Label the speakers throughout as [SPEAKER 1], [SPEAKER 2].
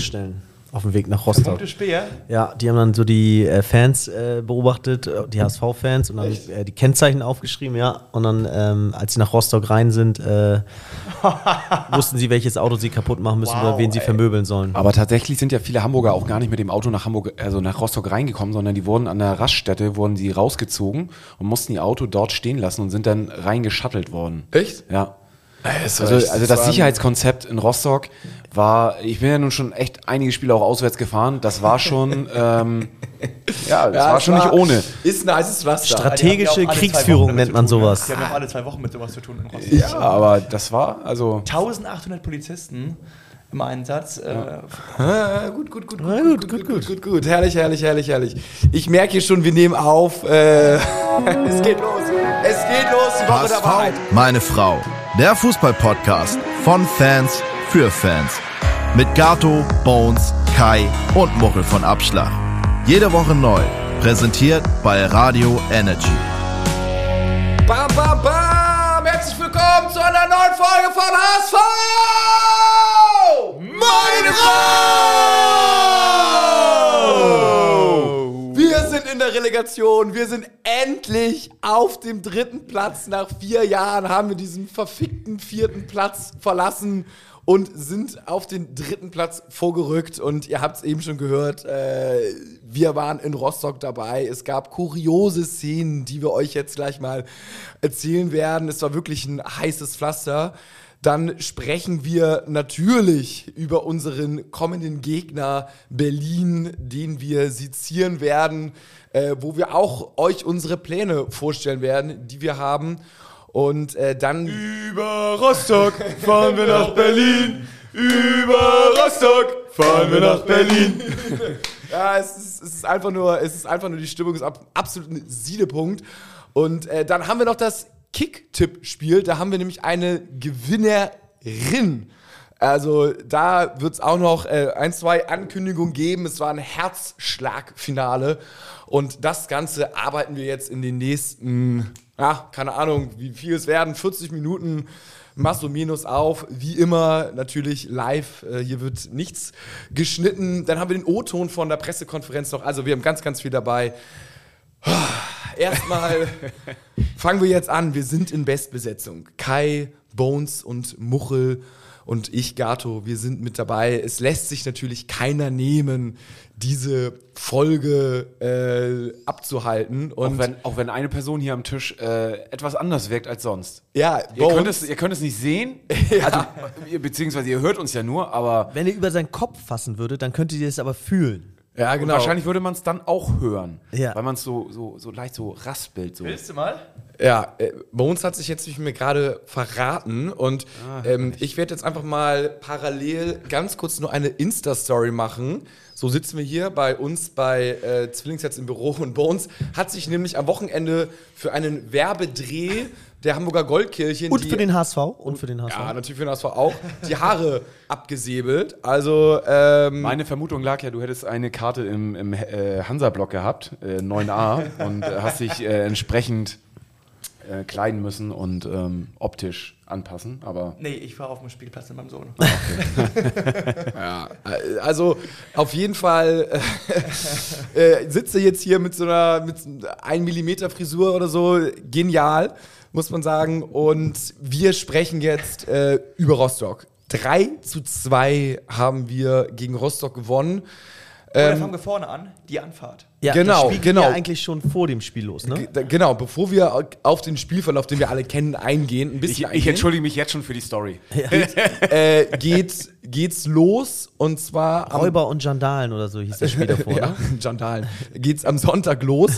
[SPEAKER 1] Tankstellen auf dem Weg nach Rostock.
[SPEAKER 2] Speer?
[SPEAKER 1] Ja, die haben dann so die äh, Fans äh, beobachtet, äh, die HSV-Fans und dann äh, die Kennzeichen aufgeschrieben, ja. Und dann, ähm, als sie nach Rostock rein sind, äh, wussten sie, welches Auto sie kaputt machen müssen
[SPEAKER 2] Wow,
[SPEAKER 1] oder wen sie
[SPEAKER 2] ey.
[SPEAKER 1] vermöbeln sollen.
[SPEAKER 3] Aber tatsächlich sind ja viele Hamburger auch gar nicht mit dem Auto nach Hamburg, also nach Rostock reingekommen, sondern die wurden an der Raststätte, wurden sie rausgezogen und mussten ihr Auto dort stehen lassen und sind dann reingeschattelt worden.
[SPEAKER 4] Echt?
[SPEAKER 3] Ja.
[SPEAKER 4] Also,
[SPEAKER 3] also das also, also, das Sicherheitskonzept in Rostock war, ich bin ja nun schon echt einige Spiele auch auswärts gefahren, das war schon, ähm, ja, das ja, war schon war, nicht ohne.
[SPEAKER 4] Ist ein heißes
[SPEAKER 2] Raster.
[SPEAKER 1] Strategische
[SPEAKER 2] Kriegsführung
[SPEAKER 1] nennt man sowas.
[SPEAKER 2] Die haben ja auch alle zwei Wochen mit sowas zu tun in Rostock.
[SPEAKER 3] Ja, aber das war, also...
[SPEAKER 2] 1800 Polizisten im Einsatz. Äh,
[SPEAKER 4] ja. Äh, gut, gut, gut, gut, gut, gut, gut, gut, gut, gut, herrlich, herrlich, herrlich, herrlich. Ich merke hier schon, wir nehmen auf. Äh, es geht los, es geht los, die Woche dabei.
[SPEAKER 5] Meine Frau. Der Fußball-Podcast von Fans für Fans. Mit Gato, Bones, Kai und Muchel von Abschlag. Jede Woche neu. Präsentiert bei Radio Energy.
[SPEAKER 4] Bam, bam, bam! Herzlich willkommen zu einer neuen Folge von HSV! Meine Frau! Relegation. Wir sind endlich auf dem dritten Platz. Nach vier Jahren haben wir diesen verfickten vierten Platz verlassen und sind auf den dritten Platz vorgerückt. Und ihr habt es eben schon gehört, äh, wir waren in Rostock dabei. Es gab kuriose Szenen, die wir euch jetzt gleich mal erzählen werden. Es war wirklich ein heißes Pflaster. Dann sprechen wir natürlich über unseren kommenden Gegner Berlin, den wir sezieren werden, äh, wo wir auch euch unsere Pläne vorstellen werden, die wir haben. Und äh, dann
[SPEAKER 2] Über Rostock fahren wir nach Berlin. Über Rostock fahren wir nach Berlin.
[SPEAKER 4] Ja, es ist, es ist einfach nur, es ist einfach nur die Stimmung ist ab, absolut ein Siedepunkt. Und äh, dann haben wir noch das Kick-Tipp-Spiel. Da haben wir nämlich eine Gewinnerin. Also da wird es auch noch äh, ein, zwei Ankündigungen geben. Es war ein Herzschlagfinale. Und das Ganze arbeiten wir jetzt in den nächsten, ja, keine Ahnung, wie viel es werden, 40 Minuten Masso Minus auf, wie immer natürlich live. Äh, hier wird nichts geschnitten. Dann haben wir den O-Ton von der Pressekonferenz noch. Also wir haben ganz, ganz viel dabei. Erstmal fangen wir jetzt an. Wir sind in Bestbesetzung. Kai, Bones und Muchel und ich, Gato, wir sind mit dabei. Es lässt sich natürlich keiner nehmen, diese Folge äh, abzuhalten.
[SPEAKER 3] auch
[SPEAKER 4] Und
[SPEAKER 3] wenn, auch wenn eine Person hier am Tisch äh, etwas anders wirkt als sonst.
[SPEAKER 4] ja,
[SPEAKER 3] Ihr könnt, es, ihr könnt es nicht sehen, also, ihr- beziehungsweise ihr hört uns ja nur, aber
[SPEAKER 1] Wenn ihr über seinen Kopf fassen würdet, dann könntet ihr es aber fühlen.
[SPEAKER 4] Ja,
[SPEAKER 3] und
[SPEAKER 4] genau.
[SPEAKER 3] wahrscheinlich würde man es dann auch hören,
[SPEAKER 1] Ja.
[SPEAKER 3] weil man es so, so, so leicht so raspelt. So.
[SPEAKER 2] Willst du mal?
[SPEAKER 4] Ja, äh, Bones hat sich jetzt nicht mehr gerade verraten und ähm, ich werde jetzt einfach mal parallel ganz kurz nur eine Insta-Story machen. So sitzen wir hier bei uns bei äh, Zwillingsherz im Büro und Bones hat sich nämlich am Wochenende für einen Werbedreh der Hamburger Goldkirche
[SPEAKER 1] Und
[SPEAKER 4] die-
[SPEAKER 1] für den HSV. Und für den HSV.
[SPEAKER 4] ja, natürlich für den HSV auch, die Haare abgesäbelt. Also, ähm,
[SPEAKER 3] Meine Vermutung lag ja, du hättest eine Karte im, im äh, Hansa-Block gehabt, äh, 9a, und äh, hast dich äh, entsprechend äh, kleiden müssen und ähm, optisch anpassen. Aber
[SPEAKER 2] Nee, ich war auf dem Spielplatz mit meinem Sohn.
[SPEAKER 4] Ja, äh, also auf jeden Fall äh, äh, sitze jetzt hier mit so einer mit 1 Millimeter Frisur oder so. Genial, muss man sagen. Und wir sprechen jetzt äh, über Rostock. 3 zu 2 haben wir gegen Rostock gewonnen.
[SPEAKER 2] Oder fangen wir vorne an, die Anfahrt.
[SPEAKER 1] Ja,
[SPEAKER 4] Genau,
[SPEAKER 1] das Spiel ging
[SPEAKER 4] genau.
[SPEAKER 1] ja eigentlich schon vor dem Spiel los, ne?
[SPEAKER 4] G- Genau, bevor wir auf den Spielverlauf, den wir alle kennen, eingehen, ein
[SPEAKER 3] ich,
[SPEAKER 4] bisschen
[SPEAKER 3] ich
[SPEAKER 4] eingehen,
[SPEAKER 3] entschuldige mich jetzt schon für die Story.
[SPEAKER 4] äh, geht, geht's los und zwar
[SPEAKER 1] Räuber und Jandalen oder so hieß das Spiel davor,
[SPEAKER 4] ja,
[SPEAKER 1] ne?
[SPEAKER 4] Jandalen. Geht's am Sonntag los.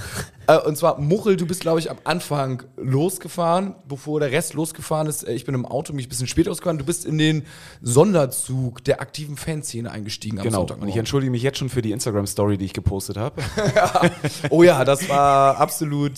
[SPEAKER 4] äh, und zwar, Muchel, du bist, glaube ich, am Anfang losgefahren, bevor der Rest losgefahren ist. Äh, Ich bin im Auto, mich ein bisschen später ausgefahren. Du bist in den Sonderzug der aktigen Fanszene eingestiegen am
[SPEAKER 3] Genau.
[SPEAKER 4] Sonntag.
[SPEAKER 3] Und ich entschuldige mich jetzt schon für die Instagram-Story, die ich gepostet habe.
[SPEAKER 4] Oh ja, das war absolut,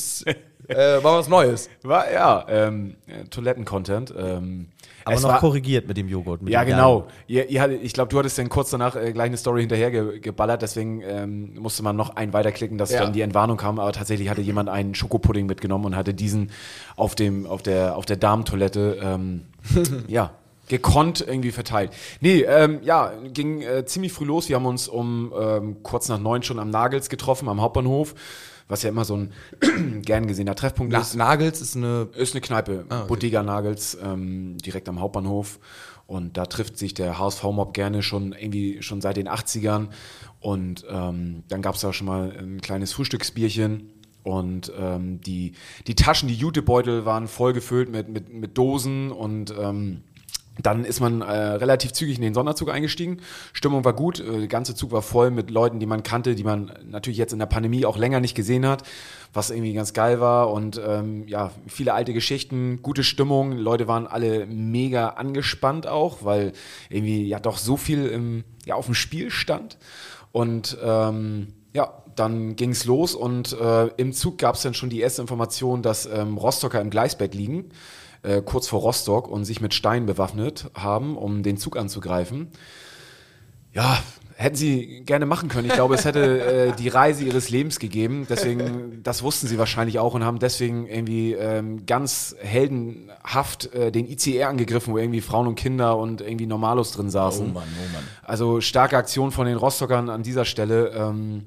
[SPEAKER 4] äh, war was Neues.
[SPEAKER 3] War ja ähm, äh, Toiletten-Content. Ähm,
[SPEAKER 1] Aber
[SPEAKER 3] es
[SPEAKER 1] noch
[SPEAKER 3] war,
[SPEAKER 1] korrigiert mit dem Joghurt. Mit
[SPEAKER 3] Ja,
[SPEAKER 1] dem
[SPEAKER 3] genau. Ihr, ihr ich glaube, du hattest dann kurz danach äh, gleich eine Story hinterher ge geballert, deswegen ähm, musste man noch einen weiterklicken, dass
[SPEAKER 4] Ja.
[SPEAKER 3] dann die Entwarnung kam. Aber tatsächlich hatte jemand einen Schokopudding mitgenommen und hatte diesen auf, dem, auf, der, auf der Damentoilette ähm, ja, gekonnt irgendwie verteilt. Nee, ähm, ja, ging äh, ziemlich früh los. Wir haben uns um ähm, kurz nach neun schon am Nagels getroffen, am Hauptbahnhof, was ja immer so ein gern gesehener Treffpunkt
[SPEAKER 4] Na,
[SPEAKER 3] ist.
[SPEAKER 4] Nagels ist eine.
[SPEAKER 3] Ist eine Kneipe,
[SPEAKER 4] Ah, okay.
[SPEAKER 3] Bodega Nagels, ähm, direkt am Hauptbahnhof. Und da trifft sich der HSV-Mob gerne schon irgendwie schon seit den 80ern. Und ähm, dann gab es da schon mal ein kleines Frühstücksbierchen. Und ähm, die, die Taschen, die Jutebeutel waren voll gefüllt mit, mit, mit Dosen und ähm, dann ist man äh, relativ zügig in den Sonderzug eingestiegen. Stimmung war gut, äh, der ganze Zug war voll mit Leuten, die man kannte, die man natürlich jetzt in der Pandemie auch länger nicht gesehen hat, was irgendwie ganz geil war. Und ähm, ja, viele alte Geschichten, gute Stimmung. Leute waren alle mega angespannt auch, weil irgendwie ja doch so viel im, ja, auf dem Spiel stand. Und ähm, ja, dann ging es los und äh, im Zug gab es dann schon die erste Information, dass ähm, Rostocker im Gleisbett liegen äh, kurz vor Rostock und sich mit Steinen bewaffnet haben, um den Zug anzugreifen. Ja, hätten sie gerne machen können. Ich glaube, es hätte äh, die Reise ihres Lebens gegeben. Deswegen, das wussten sie wahrscheinlich auch und haben deswegen irgendwie ähm, ganz heldenhaft äh, den ICR angegriffen, wo irgendwie Frauen und Kinder und irgendwie Normalos drin saßen.
[SPEAKER 4] oh Mann.
[SPEAKER 3] Also starke Aktion von den Rostockern an dieser Stelle. Ähm,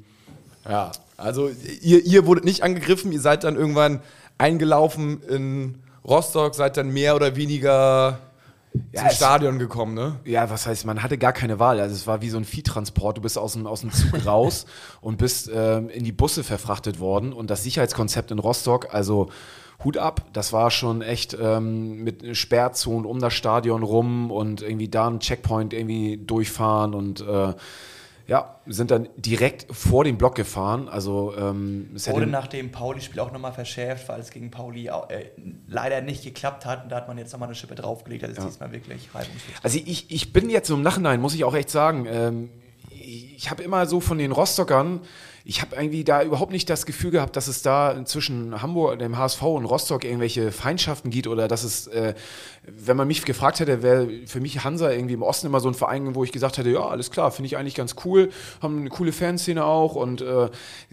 [SPEAKER 4] Ja, also ihr, ihr wurdet nicht angegriffen, ihr seid dann irgendwann eingelaufen in Rostock, seid dann mehr oder weniger zum
[SPEAKER 3] es-
[SPEAKER 4] Stadion gekommen, ne?
[SPEAKER 3] Ja, was heißt, man hatte gar keine Wahl. Also es war wie so ein Viehtransport. Du bist aus dem, aus dem Zug raus und bist ähm, in die Busse verfrachtet worden. Und das Sicherheitskonzept in Rostock, also Hut ab, das war schon echt ähm, mit Sperrzonen um das Stadion rum und irgendwie da einen Checkpoint irgendwie durchfahren und äh, ja, sind dann direkt vor den Block gefahren. Also ähm, es
[SPEAKER 6] Wurde nach dem Pauli-Spiel auch nochmal verschärft, weil es gegen Pauli au- äh, leider nicht geklappt hat. Und da hat man jetzt nochmal eine Schippe draufgelegt. Das ist diesmal wirklich reibungslos.
[SPEAKER 3] Also ich, ich bin jetzt so im Nachhinein, muss ich auch echt sagen, ähm, ich, ich habe immer so von den Rostockern, ich habe irgendwie da überhaupt nicht das Gefühl gehabt, dass es da zwischen Hamburg, dem HSV und Rostock irgendwelche Feindschaften gibt oder dass es, äh, wenn man mich gefragt hätte, wäre für mich Hansa irgendwie im Osten immer so ein Verein, wo ich gesagt hätte, ja, alles klar, finde ich eigentlich ganz cool, haben eine coole Fanszene auch und äh,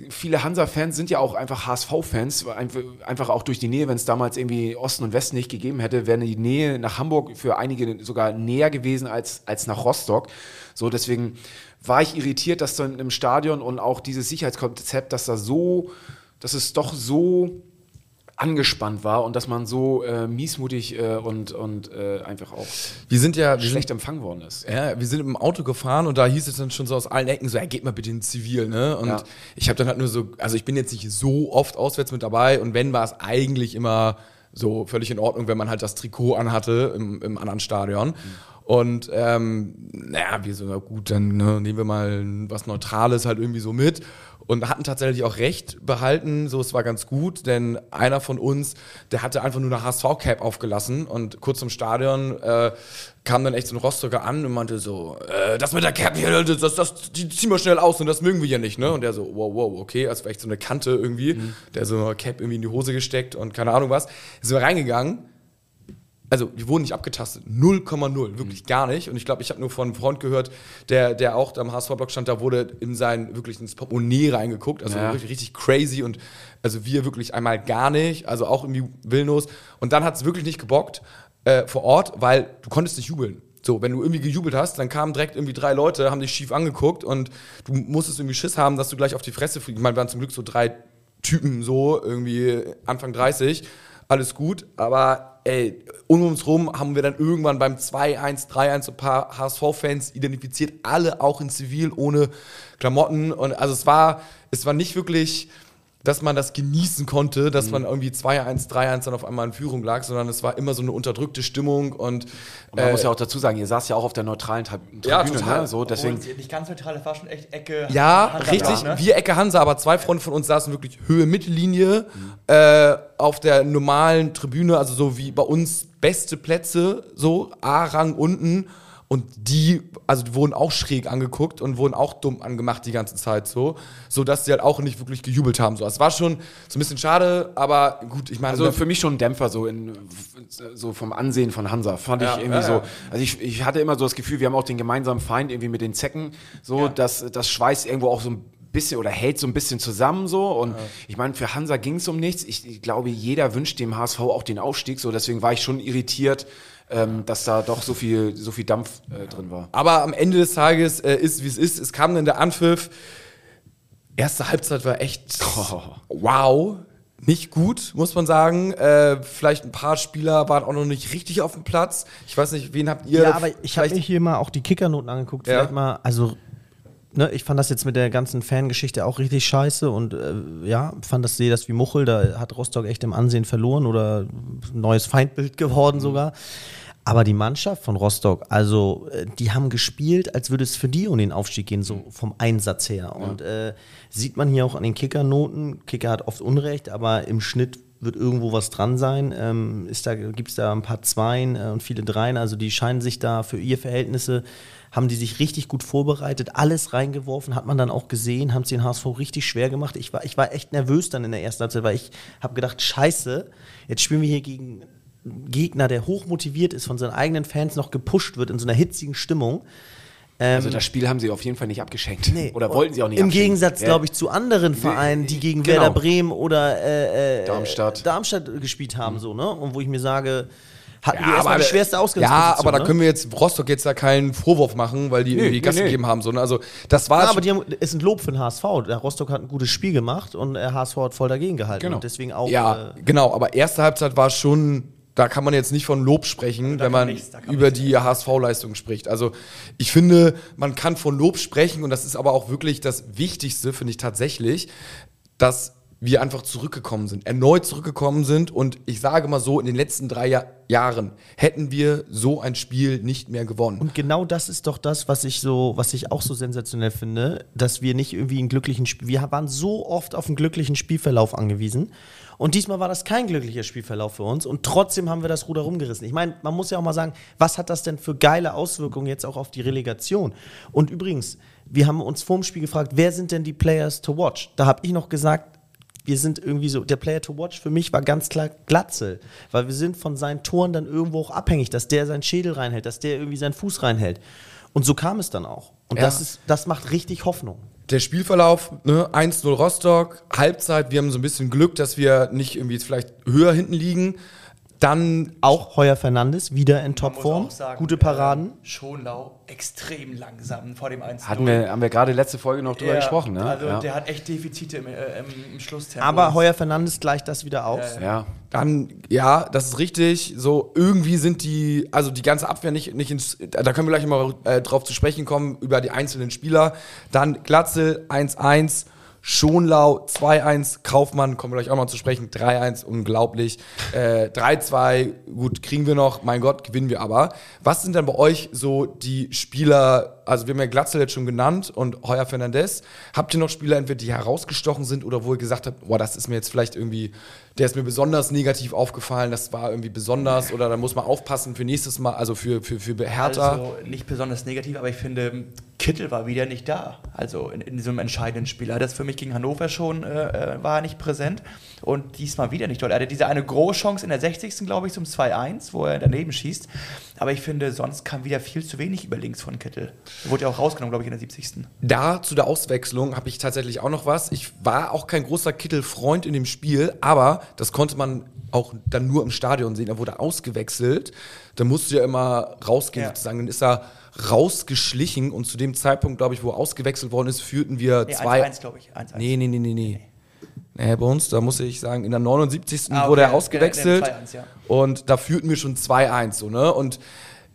[SPEAKER 3] viele Hansa-Fans sind ja auch einfach HSV-Fans, einfach, auch durch die Nähe, wenn es damals irgendwie Osten und Westen nicht gegeben hätte, wäre die Nähe nach Hamburg für einige sogar näher gewesen als, als nach Rostock. So, deswegen war ich irritiert, dass dann im Stadion und auch dieses Sicherheitskonzept, dass da so, dass es doch so angespannt war und dass man so äh, miesmutig äh, und, und äh, einfach auch
[SPEAKER 4] Wir sind ja, wir
[SPEAKER 3] schlecht
[SPEAKER 4] sind,
[SPEAKER 3] empfangen worden ist.
[SPEAKER 4] ja, wir sind im Auto gefahren und da hieß es dann schon so aus allen Ecken so, ja, geht mal bitte in Zivil, ne? Und
[SPEAKER 3] Ja.
[SPEAKER 4] ich habe dann halt nur so, also ich bin jetzt nicht so oft auswärts mit dabei und wenn war es eigentlich immer so völlig in Ordnung, wenn man halt das Trikot anhatte im, im anderen Stadion. Und ähm, naja, wir so, na gut, dann ne, nehmen wir mal was Neutrales halt irgendwie so mit. Und hatten tatsächlich auch recht behalten, so es war ganz gut, denn einer von uns, der hatte einfach nur eine HSV-Cap aufgelassen und kurz im Stadion äh, kam dann echt so ein Rostocker an und meinte so, äh, das mit der Cap hier, das, das, das die ziehen wir schnell aus und das mögen wir ja nicht, ne? Und der so, wow, wow, okay, als wäre echt so eine Kante irgendwie, der so eine Cap irgendwie in die Hose gesteckt und keine Ahnung was. Sind wir reingegangen also wir wurden nicht abgetastet. 0,0, wirklich gar nicht. Und ich glaube, ich habe nur von einem Freund gehört, der, der auch am HSV-Blog stand, da wurde in sein, wirklich ins Portemonnaie reingeguckt. Also
[SPEAKER 3] Ja.
[SPEAKER 4] wirklich richtig crazy und also wir wirklich einmal gar nicht, also auch irgendwie willnos. Und dann hat es wirklich nicht gebockt äh, vor Ort, weil du konntest nicht jubeln. So, wenn du irgendwie gejubelt hast, dann kamen direkt irgendwie drei Leute, haben dich schief angeguckt und du musstest irgendwie Schiss haben, dass du gleich auf die Fresse fliegst. Ich meine, wir waren zum Glück so drei Typen so, irgendwie Anfang 30, alles gut, aber ey, um uns rum haben wir dann irgendwann beim 2-1, 3-1 so ein paar HSV-Fans identifiziert, alle auch in Zivil, ohne Klamotten. Und also es war, es war nicht wirklich, dass man das genießen konnte, dass man irgendwie 2-1, 3-1 dann auf einmal in Führung lag, sondern es war immer so eine unterdrückte Stimmung und,
[SPEAKER 3] Und man
[SPEAKER 4] äh,
[SPEAKER 3] muss ja auch dazu sagen, ihr saßt ja auch auf der neutralen Tri Tribüne,
[SPEAKER 4] Ja, total.
[SPEAKER 3] ne? So, deswegen,
[SPEAKER 6] Obwohl, nicht ganz neutral, das war schon echt Ecke.
[SPEAKER 4] Ja,
[SPEAKER 6] Hansa-
[SPEAKER 4] richtig.
[SPEAKER 6] ne?
[SPEAKER 4] Wir Ecke Hansa, aber zwei Freunde von uns saßen wirklich Höhe Mittellinie äh, auf der normalen Tribüne, also so wie bei uns beste Plätze, so A-Rang unten. Und die, also die wurden auch schräg angeguckt und wurden auch dumm angemacht die ganze Zeit so, so dass sie halt auch nicht wirklich gejubelt haben. So, es war schon so ein bisschen schade, aber gut, ich meine,
[SPEAKER 3] Also für mich schon ein Dämpfer so in so vom Ansehen von Hansa fand
[SPEAKER 4] Ja,
[SPEAKER 3] ich irgendwie
[SPEAKER 4] ja,
[SPEAKER 3] so.
[SPEAKER 4] ja.
[SPEAKER 3] Also ich, ich hatte immer so das Gefühl, wir haben auch den gemeinsamen Feind irgendwie mit den Zecken, so dass das schweißt irgendwo auch so ein bisschen oder hält so ein bisschen zusammen so. Und ich meine, für Hansa ging es um nichts. Ich, ich glaube, jeder wünscht dem HSV auch den Aufstieg. So, deswegen war ich schon irritiert, ähm, dass da doch so viel, so viel Dampf äh, drin war.
[SPEAKER 4] Aber am Ende des Tages äh, ist, wie es ist. Es kam dann der Anpfiff. Erste Halbzeit war echt wow. Nicht gut, muss man sagen. Äh, vielleicht ein paar Spieler waren auch noch nicht richtig auf dem Platz. Ich weiß nicht, wen habt ihr?
[SPEAKER 1] Ja, aber ich habe mir hier mal auch die Kickernoten angeguckt.
[SPEAKER 4] Ja.
[SPEAKER 1] Vielleicht mal, also, ne, ich fand das jetzt mit der ganzen Fangeschichte auch richtig scheiße und äh, ja, fand das, sehe das wie Muchel, da hat Rostock echt im Ansehen verloren oder ein neues Feindbild geworden sogar. Aber die Mannschaft von Rostock, also äh, die haben gespielt, als würde es für die um den Aufstieg gehen, so vom Einsatz her. Und äh, sieht man hier auch an den Kickernoten. Kicker hat oft Unrecht, aber im Schnitt wird irgendwo was dran sein. Ähm, ist da, gibt es da ein paar Zweien äh, und viele Dreien. Also die scheinen sich da für ihr Verhältnisse, haben die sich richtig gut vorbereitet, alles reingeworfen, hat man dann auch gesehen, haben es den HSV richtig schwer gemacht. Ich war, ich war echt nervös dann in der ersten Halbzeit, weil ich habe gedacht, scheiße, jetzt spielen wir hier gegen einen Gegner, der hoch motiviert ist, von seinen eigenen Fans noch gepusht wird in so einer hitzigen Stimmung.
[SPEAKER 3] Also das Spiel haben sie auf jeden Fall nicht abgeschenkt.
[SPEAKER 1] Nee.
[SPEAKER 3] Oder wollten sie auch nicht
[SPEAKER 1] Im
[SPEAKER 3] abschenken.
[SPEAKER 1] Gegensatz,
[SPEAKER 3] Ja.
[SPEAKER 1] glaube ich, zu anderen Vereinen, die gegen
[SPEAKER 3] Genau.
[SPEAKER 1] Werder Bremen oder äh, äh,
[SPEAKER 3] Darmstadt.
[SPEAKER 1] Darmstadt gespielt haben, so, ne? Und wo ich mir sage, hatten
[SPEAKER 4] Ja,
[SPEAKER 1] erstmal
[SPEAKER 4] aber,
[SPEAKER 1] die schwerste Ausgangsposition.
[SPEAKER 4] ja, aber da
[SPEAKER 1] ne?
[SPEAKER 4] können wir jetzt Rostock jetzt da keinen Vorwurf machen, weil die irgendwie
[SPEAKER 3] nee,
[SPEAKER 4] Gas
[SPEAKER 3] nee.
[SPEAKER 4] gegeben haben. So, ne? Also das war
[SPEAKER 1] Ja, aber die haben, es ist ein Lob für den HSV. Der Rostock hat ein gutes Spiel gemacht und der HSV hat voll dagegen gehalten.
[SPEAKER 3] Genau.
[SPEAKER 1] Und deswegen auch.
[SPEAKER 4] Ja,
[SPEAKER 1] Äh,
[SPEAKER 4] genau, aber erste Halbzeit war schon, da kann man jetzt nicht von Lob sprechen,
[SPEAKER 6] da
[SPEAKER 4] wenn man
[SPEAKER 6] nichts, da
[SPEAKER 4] über die HSV-Leistung spricht. Also ich finde, man kann von Lob sprechen und das ist aber auch wirklich das Wichtigste, finde ich tatsächlich, dass wir einfach zurückgekommen sind, erneut zurückgekommen sind und ich sage mal so, in den letzten drei Jahr, Jahren hätten wir so ein Spiel nicht mehr gewonnen.
[SPEAKER 1] Und genau das ist doch das, was ich so, was ich auch so sensationell finde, dass wir nicht irgendwie einen glücklichen Spiel, wir waren so oft auf einen glücklichen Spielverlauf angewiesen. Und diesmal war das kein glücklicher Spielverlauf für uns und trotzdem haben wir das Ruder rumgerissen. Ich meine, man muss ja auch mal sagen, was hat das denn für geile Auswirkungen jetzt auch auf die Relegation? Und übrigens, wir haben uns vorm Spiel gefragt, wer sind denn die Players to watch? Da habe ich noch gesagt, wir sind irgendwie so, der Player to watch für mich war ganz klar Glatzel, weil wir sind von seinen Toren dann irgendwo auch abhängig, dass der seinen Schädel reinhält, dass der irgendwie seinen Fuß reinhält. Und so kam es dann auch. Und
[SPEAKER 4] Ja.
[SPEAKER 1] das, ist, das macht richtig Hoffnung.
[SPEAKER 4] Der Spielverlauf, ne, 1-0 Rostock, Halbzeit, wir haben so ein bisschen Glück, dass wir nicht irgendwie jetzt vielleicht höher hinten liegen. Dann
[SPEAKER 1] Auch Heuer Fernandes wieder in Topform, gute Paraden.
[SPEAKER 6] Äh, Schonlau extrem langsam vor dem 1
[SPEAKER 3] Hatten wir, haben wir gerade letzte Folge noch drüber gesprochen, ne?
[SPEAKER 6] Also
[SPEAKER 3] ja.
[SPEAKER 6] der hat echt Defizite im, äh, im, im Schlusstempo.
[SPEAKER 1] Aber Heuer Fernandes gleicht das wieder aus.
[SPEAKER 3] ja.
[SPEAKER 4] Dann, ja, das ist richtig. So, irgendwie sind die, also die ganze Abwehr nicht, nicht ins, da können wir gleich mal äh, drauf zu sprechen kommen, über die einzelnen Spieler. Dann Glatzel 1-1, Schonlau 2-1, Kaufmann, kommen wir gleich auch mal zu sprechen, 3-1, unglaublich. Äh, 3-2, gut, kriegen wir noch, mein Gott, gewinnen wir aber. Was sind denn bei euch so die Spieler, also wir haben ja Glatzel jetzt schon genannt und Heuer Fernandez. Habt ihr noch Spieler, entweder die herausgestochen sind oder wo ihr gesagt habt, boah, das ist mir jetzt vielleicht irgendwie, der ist mir besonders negativ aufgefallen, das war irgendwie besonders oder da muss man aufpassen für nächstes Mal, also für, für, für Hertha.
[SPEAKER 6] Also nicht besonders negativ, aber ich finde, Kittel war wieder nicht da. Also in, in diesem entscheidenden Spiel. Er hat das für mich gegen Hannover schon, äh, äh, war nicht präsent. Und diesmal wieder nicht dort. Er hatte diese eine Großchance in der 60. glaube ich, zum 2-1, wo er daneben schießt. Aber ich finde, sonst kam wieder viel zu wenig über links von Kittel. Er wurde ja auch rausgenommen, glaube ich, in der 70.
[SPEAKER 4] Da zu der Auswechslung habe ich tatsächlich auch noch was. Ich war auch kein großer Kittel-Freund in dem Spiel, aber das konnte man auch dann nur im Stadion sehen. Er wurde ausgewechselt. Da musste ja immer rausgehen
[SPEAKER 6] Ja.
[SPEAKER 4] sozusagen. Dann ist er rausgeschlichen und zu dem Zeitpunkt, glaube ich, wo er ausgewechselt worden ist, führten wir
[SPEAKER 6] Nee,
[SPEAKER 4] zwei.
[SPEAKER 6] 1-1, glaube ich. 1-1.
[SPEAKER 4] Nee, nee, nee, nee, nee. Nee, bei uns, da muss ich sagen, in der 79.
[SPEAKER 6] Ah, okay.
[SPEAKER 4] wurde er ausgewechselt.
[SPEAKER 6] 2-1, ja.
[SPEAKER 4] Und da führten wir schon 2-1, so, ne? Und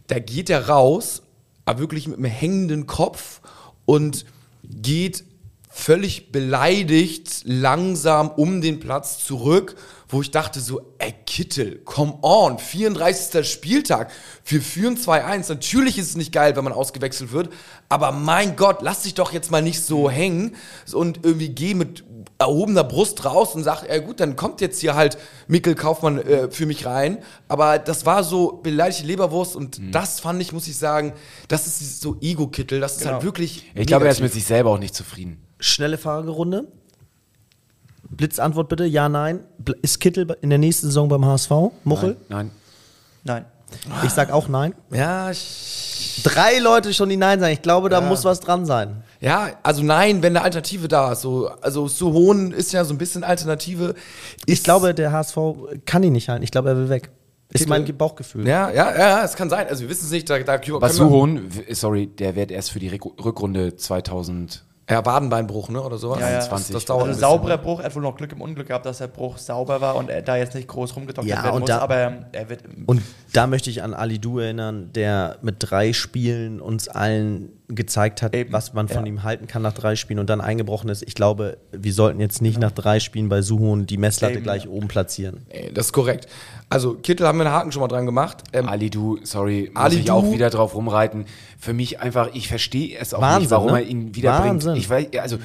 [SPEAKER 4] da geht er raus, aber wirklich mit einem hängenden Kopf und geht völlig beleidigt langsam um den Platz zurück, wo ich dachte so, ey Kittel, come on, 34. Spieltag, wir führen 2-1, natürlich ist es nicht geil, wenn man ausgewechselt wird, aber mein Gott, lass dich doch jetzt mal nicht so hängen und irgendwie geh mit erhobener Brust raus und sag, ja gut, dann kommt jetzt hier halt Mikkel Kaufmann äh, für mich rein, aber das war so beleidigte Leberwurst und das fand ich, muss ich sagen, das ist so Ego-Kittel, das ist halt wirklich
[SPEAKER 3] Ich glaube, er ist mit sich selber auch nicht zufrieden.
[SPEAKER 1] Schnelle Fragerunde. Blitzantwort bitte, ja, nein. Ist Kittel in der nächsten Saison beim HSV? Muchel?
[SPEAKER 3] Nein.
[SPEAKER 6] Nein.
[SPEAKER 1] Ich sag auch nein.
[SPEAKER 4] Ja, ich,
[SPEAKER 1] Drei Leute schon die Nein sagen. Ich glaube, da muss was dran sein.
[SPEAKER 4] Ja, also nein, wenn eine Alternative da ist. So, also Suhonen ist ja so ein bisschen Alternative.
[SPEAKER 1] Ich glaube, der HSV kann ihn nicht halten. Ich glaube, er will weg. Ist
[SPEAKER 4] Titel?
[SPEAKER 1] mein Bauchgefühl.
[SPEAKER 4] Ja, ja, ja, es kann sein. Also wir wissen es nicht. Da, da
[SPEAKER 3] Was Suhohn, sorry, der wird erst für die Rück- Rückrunde 2000.
[SPEAKER 4] Ja, Wadenbeinbruch, ne? Oder sowas.
[SPEAKER 6] Ja, ja.
[SPEAKER 4] Das,
[SPEAKER 3] 20.
[SPEAKER 4] das dauert
[SPEAKER 6] Also sauberer Bruch, er hat wohl noch Glück im Unglück gehabt, dass der Bruch sauber war und er da jetzt nicht groß rumgedoktert
[SPEAKER 1] Ja,
[SPEAKER 6] werden
[SPEAKER 1] und
[SPEAKER 6] muss,
[SPEAKER 1] da-
[SPEAKER 6] aber er wird
[SPEAKER 1] Und da möchte ich an Ali Du erinnern, der mit drei Spielen uns allen gezeigt hat,
[SPEAKER 6] Eben,
[SPEAKER 1] was man von
[SPEAKER 6] ja.
[SPEAKER 1] ihm halten kann nach drei Spielen und dann eingebrochen ist. Ich glaube, wir sollten jetzt nicht nach drei Spielen bei Suhon die Messlatte
[SPEAKER 6] Eben,
[SPEAKER 1] gleich
[SPEAKER 6] ja.
[SPEAKER 1] oben platzieren.
[SPEAKER 4] Das ist korrekt. Also Kittel haben wir einen Haken schon mal dran gemacht. Ähm,
[SPEAKER 3] Ali Du, sorry, muss
[SPEAKER 4] Ali
[SPEAKER 3] ich
[SPEAKER 4] Du-
[SPEAKER 3] auch wieder drauf rumreiten. Für mich einfach, ich verstehe es auch
[SPEAKER 1] Wahnsinn,
[SPEAKER 3] nicht, warum
[SPEAKER 1] ne?
[SPEAKER 3] er ihn wiederbringt.
[SPEAKER 1] Wahnsinn.
[SPEAKER 3] Ich weiß, also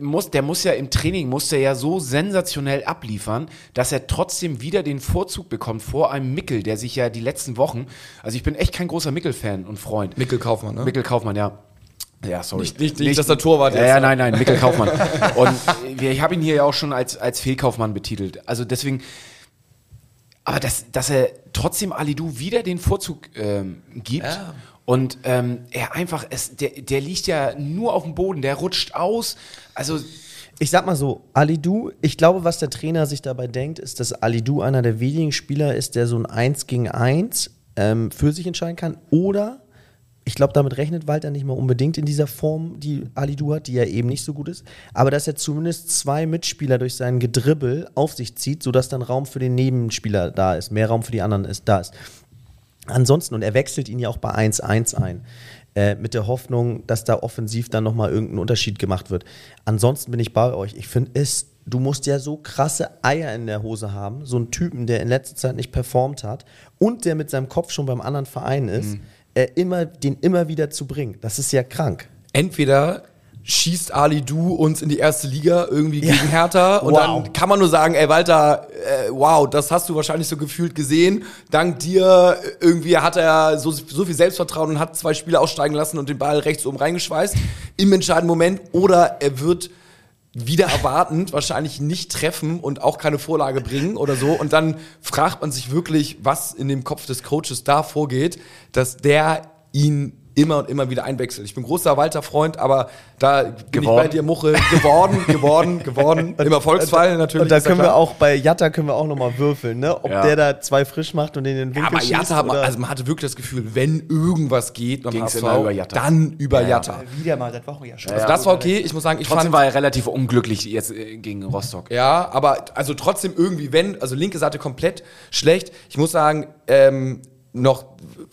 [SPEAKER 3] muss, der muss ja im Training, muss der ja so sensationell abliefern, dass er trotzdem wieder den Vorzug bekommt vor einem Mickel, der sich ja die letzten Wochen, also ich bin echt kein großer Mickel-Fan und Freund.
[SPEAKER 4] Mikkel Kaufmann, ne?
[SPEAKER 3] Mikkel Kaufmann, ja. Ja, sorry.
[SPEAKER 4] Nicht- nicht- nicht, dass der Torwart
[SPEAKER 3] ja, Ja, nein, nein, Mikkel Kaufmann. Und ich habe ihn hier ja auch schon als, als Fehlkaufmann betitelt. Also deswegen, aber dass, dass er trotzdem Alidu wieder den Vorzug ähm, gibt
[SPEAKER 4] Ja.
[SPEAKER 3] Und ähm, er einfach, es, der, der liegt ja nur auf dem Boden, der rutscht aus. Also
[SPEAKER 1] Ich sag mal so, Ali Du, ich glaube, was der Trainer sich dabei denkt, ist, dass Ali Du einer der wenigen Spieler ist, der so ein 1 gegen 1 ähm, für sich entscheiden kann. Oder, ich glaube, damit rechnet Walter nicht mal unbedingt in dieser Form, die Ali Du hat, die ja eben nicht so gut ist. Aber dass er zumindest zwei Mitspieler durch sein Gedribbel auf sich zieht, sodass dann Raum für den Nebenspieler da ist, mehr Raum für die anderen ist, da ist. Ansonsten, und er wechselt ihn ja auch bei 1-1 ein, äh, mit der Hoffnung, dass da offensiv dann nochmal irgendein Unterschied gemacht wird. Ansonsten bin ich bei euch. Ich finde es, du musst ja so krasse Eier in der Hose haben, so einen Typen, der in letzter Zeit nicht performt hat und der mit seinem Kopf schon beim anderen Verein ist, äh, immer, den immer wieder zu bringen. Das ist ja krank.
[SPEAKER 4] entweder schießt Ali Du uns in die erste Liga irgendwie gegen Hertha und
[SPEAKER 1] Wow.
[SPEAKER 4] dann kann man nur sagen, ey Walter, äh, wow, das hast du wahrscheinlich so gefühlt gesehen. Dank dir äh, irgendwie hat er so, so viel Selbstvertrauen und hat zwei Spieler aussteigen lassen und den Ball rechts oben reingeschweißt im entscheidenden Moment oder er wird wieder erwartend wahrscheinlich nicht treffen und auch keine Vorlage bringen oder so. Und dann fragt man sich wirklich, was in dem Kopf des Coaches da vorgeht, dass der ihn immer und immer wieder einwechselt. Ich bin großer Walter-Freund, aber da bin
[SPEAKER 3] Geworden.
[SPEAKER 4] ich bei dir, Muche. Geworden, geworden, geworden. Im Erfolgsfall natürlich.
[SPEAKER 1] Und da
[SPEAKER 4] ja
[SPEAKER 1] können wir auch bei Jatta können wir auch nochmal würfeln, ne? Ob
[SPEAKER 3] Ja.
[SPEAKER 1] der da zwei frisch macht und in den Winkel
[SPEAKER 4] Aber
[SPEAKER 1] schießt.
[SPEAKER 4] Jatta, hat man, also man hatte wirklich das Gefühl, wenn irgendwas geht
[SPEAKER 3] Ging's
[SPEAKER 4] HSV,
[SPEAKER 3] immer über Jatta.
[SPEAKER 4] dann über
[SPEAKER 3] Ja, ja.
[SPEAKER 4] Jatta.
[SPEAKER 6] wieder mal seit Wochen ja schon.
[SPEAKER 4] Also das war okay. Ich muss sagen, ich
[SPEAKER 3] trotzdem
[SPEAKER 4] fand,
[SPEAKER 3] war er relativ unglücklich jetzt äh, gegen Rostock.
[SPEAKER 4] Ja, aber also trotzdem irgendwie, wenn, also linke Seite komplett schlecht. Ich muss sagen, ähm, noch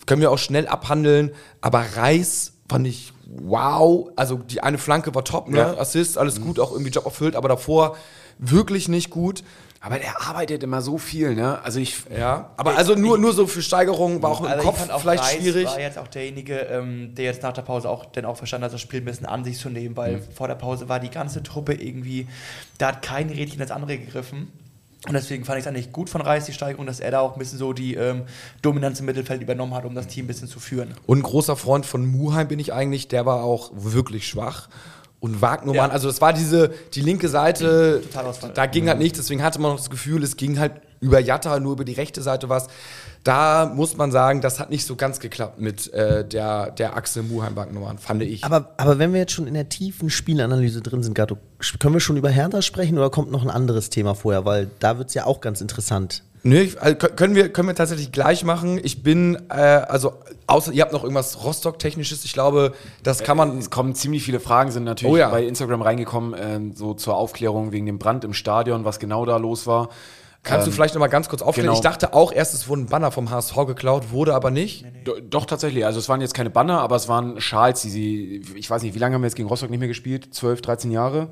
[SPEAKER 4] können wir auch schnell abhandeln, aber Reis fand ich wow. Also die eine Flanke war top, ne?
[SPEAKER 3] Ja.
[SPEAKER 4] Assist, alles gut, auch irgendwie Job erfüllt, aber davor wirklich nicht gut.
[SPEAKER 3] Aber der arbeitet immer so viel, ne? Also ich,
[SPEAKER 4] Ja, aber also nur, nur so für Steigerung war auch im
[SPEAKER 6] Also ich
[SPEAKER 4] Kopf
[SPEAKER 6] fand auch
[SPEAKER 4] vielleicht
[SPEAKER 6] Reis
[SPEAKER 4] schwierig.
[SPEAKER 6] war jetzt auch derjenige, ähm, der jetzt nach der Pause auch dann auch verstanden hat, das Spiel ein bisschen an sich zu nehmen, weil vor der Pause war die ganze Truppe irgendwie, da hat kein Rädchen das andere gegriffen. Und deswegen fand ich es eigentlich gut von Reis, die Steigerung, dass er da auch ein bisschen so die ähm, Dominanz im Mittelfeld übernommen hat, um das Team ein bisschen zu führen.
[SPEAKER 4] Und ein großer Freund von Muheim bin ich eigentlich, der war auch wirklich schwach. Und Wagnumann,
[SPEAKER 6] Ja.
[SPEAKER 4] also das war diese, die linke Seite, da ging halt nichts, deswegen hatte man noch das Gefühl, es ging halt über Jatta, nur über die rechte Seite was. Da muss man sagen, das hat nicht so ganz geklappt mit äh, der, der Achse Muheim-Wagnumann, fand ich.
[SPEAKER 1] Aber, aber wenn wir jetzt schon in der tiefen Spielanalyse drin sind, Gato, können wir schon über Hertha sprechen oder kommt noch ein anderes Thema vorher? Weil da wird es ja auch ganz interessant.
[SPEAKER 4] Nö, ich- also kö- können, wir, können wir tatsächlich gleich machen. Ich bin, äh, also, außer ihr habt noch irgendwas Rostock-Technisches, ich glaube, das kann man.
[SPEAKER 3] es kommen ziemlich viele Fragen, sind natürlich
[SPEAKER 4] Oh ja.
[SPEAKER 3] bei Instagram reingekommen, ähm, so zur Aufklärung wegen dem Brand im Stadion, was genau da los war.
[SPEAKER 4] Kannst du
[SPEAKER 3] Ähm,
[SPEAKER 4] vielleicht noch mal ganz kurz aufklären?
[SPEAKER 3] genau.
[SPEAKER 4] Ich dachte auch erst, es wurde ein Banner vom HSV geklaut, wurde aber nicht.
[SPEAKER 3] Do- Doch, tatsächlich. Also es waren jetzt keine Banner, aber es waren Schals, die sie, ich weiß nicht, wie lange haben wir jetzt gegen Rostock nicht mehr gespielt? 12, 13 Jahre?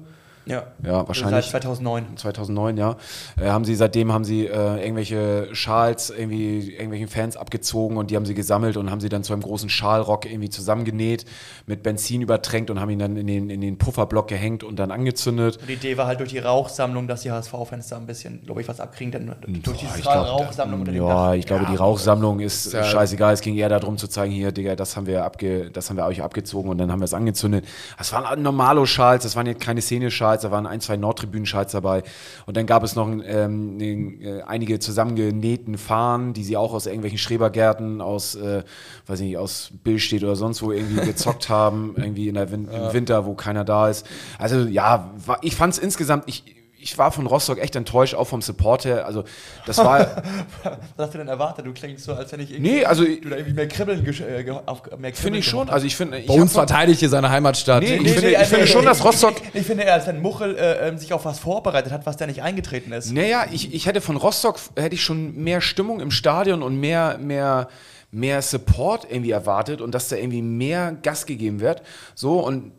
[SPEAKER 6] Ja,
[SPEAKER 3] Ja, wahrscheinlich.
[SPEAKER 6] Seit 2009.
[SPEAKER 3] 2009, ja. Äh, haben sie seitdem haben sie äh, irgendwelche Schals irgendwie irgendwelchen Fans abgezogen und die haben sie gesammelt und haben sie dann zu einem großen Schalrock irgendwie zusammengenäht, mit Benzin übertränkt und haben ihn dann in den in den Pufferblock gehängt und dann angezündet.
[SPEAKER 6] Und die Idee war halt durch die Rauchsammlung, dass die HSV-Fans da ein bisschen, glaube ich, was abkriegen. Denn durch die
[SPEAKER 3] Boah,
[SPEAKER 6] Strahl-
[SPEAKER 3] glaub,
[SPEAKER 6] Rauchsammlung
[SPEAKER 3] Ja,
[SPEAKER 6] Dach.
[SPEAKER 3] ich glaube, die Rauchsammlung ist
[SPEAKER 4] ja-
[SPEAKER 3] scheißegal. Es ging eher darum zu zeigen, hier, Digga, das haben wir abge, das haben wir euch abgezogen und dann haben wir es angezündet. Das waren Normalo-Schals, das waren jetzt keine Szene-Schals, Da waren ein, zwei Nordtribünen-Schalts dabei. Und dann gab es noch ähm, äh, einige zusammengenähten Fahnen, die sie auch aus irgendwelchen Schrebergärten, aus, äh, weiß nicht, aus Billstedt oder sonst wo irgendwie gezockt haben, irgendwie in der Win im Winter, wo keiner da ist. Also ja, war, ich fand es insgesamt, ich, ich war von Rostock echt enttäuscht, auch vom Support her. Also das war,
[SPEAKER 6] Was hast du denn erwartet? Du klingst so, als wenn ich irgendwie,
[SPEAKER 3] nee, also
[SPEAKER 6] du da irgendwie mehr Kribbeln, äh, auf, mehr
[SPEAKER 3] finde
[SPEAKER 6] Kribbeln
[SPEAKER 3] ich schon. Also ich finde, ich
[SPEAKER 4] Bei uns verteidigt hier seine Heimatstadt.
[SPEAKER 3] Nee,
[SPEAKER 4] Ich
[SPEAKER 3] ich finde-
[SPEAKER 6] äh,
[SPEAKER 3] finde
[SPEAKER 6] nee,
[SPEAKER 3] schon,
[SPEAKER 6] nee,
[SPEAKER 3] dass Rostock-
[SPEAKER 6] Ich, ich finde eher, als wenn Muchel äh, ähm, sich auf was vorbereitet hat, was da nicht eingetreten ist.
[SPEAKER 3] Naja, ich, ich hätte von Rostock hätte ich schon mehr Stimmung im Stadion und mehr, mehr, mehr Support irgendwie erwartet und dass da irgendwie mehr Gas gegeben wird. So und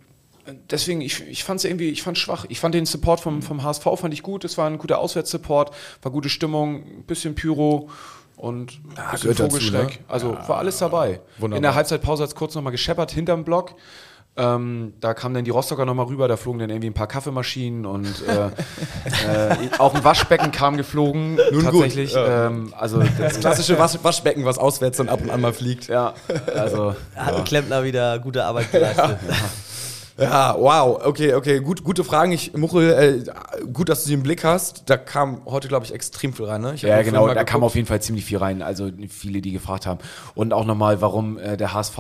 [SPEAKER 3] deswegen, ich, ich fand es irgendwie, ich fand schwach. Ich fand den Support vom, vom HSV fand ich gut. Es war ein guter Auswärtssupport, war gute Stimmung, ein bisschen Pyro und ein bisschen
[SPEAKER 4] gehört dazu,
[SPEAKER 3] Vogelschreck.
[SPEAKER 4] ne?
[SPEAKER 3] Also war alles dabei.
[SPEAKER 4] Wunderbar.
[SPEAKER 3] In der Halbzeitpause hat es kurz nochmal gescheppert hinterm Block. Ähm, da kamen dann die Rostocker nochmal rüber, da flogen dann irgendwie ein paar Kaffeemaschinen und äh, äh, auch ein Waschbecken kam geflogen.
[SPEAKER 4] Nun gut,
[SPEAKER 3] tatsächlich.
[SPEAKER 4] ja.
[SPEAKER 3] ähm, also das,
[SPEAKER 4] Klassische Wasch Waschbecken, was auswärts dann ab und an mal fliegt.
[SPEAKER 3] ja, also
[SPEAKER 1] Hat ein Klempner wieder gute Arbeit geleistet.
[SPEAKER 4] Ja, wow. Okay, okay. Gut, gute Fragen. Ich, Muchel, äh, gut, dass du sie im Blick hast. Da kam heute, glaube ich, extrem viel rein. Ne?
[SPEAKER 3] Ja, genau, da
[SPEAKER 4] mal
[SPEAKER 3] kam
[SPEAKER 4] geguckt.
[SPEAKER 3] auf jeden Fall ziemlich viel rein. Also viele, die gefragt haben. Und auch nochmal, warum äh, der HSV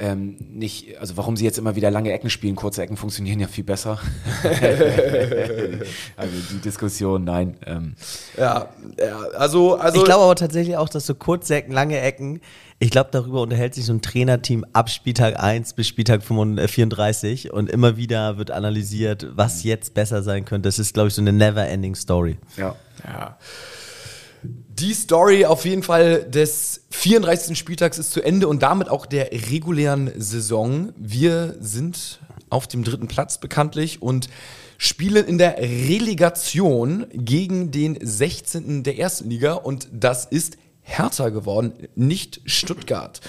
[SPEAKER 3] ähm, nicht, also warum sie jetzt immer wieder lange Ecken spielen. Kurze Ecken funktionieren ja viel besser. also die Diskussion, nein. Ähm,
[SPEAKER 4] Ja, ja, also, also
[SPEAKER 1] Ich glaube aber tatsächlich auch, dass so Kurzsäcken, lange Ecken, ich glaube, darüber unterhält sich so ein Trainerteam ab Spieltag 1 bis Spieltag 34 und immer wieder wird analysiert, was jetzt besser sein könnte. Das ist, glaube ich, so eine never-ending Story.
[SPEAKER 3] ja.
[SPEAKER 4] Ja. Die Story auf jeden Fall des 34. Spieltags ist zu Ende und damit auch der regulären Saison. Wir sind auf dem dritten Platz bekanntlich und spielen in der Relegation gegen den 16. der ersten Liga und das ist Hertha geworden, nicht Stuttgart.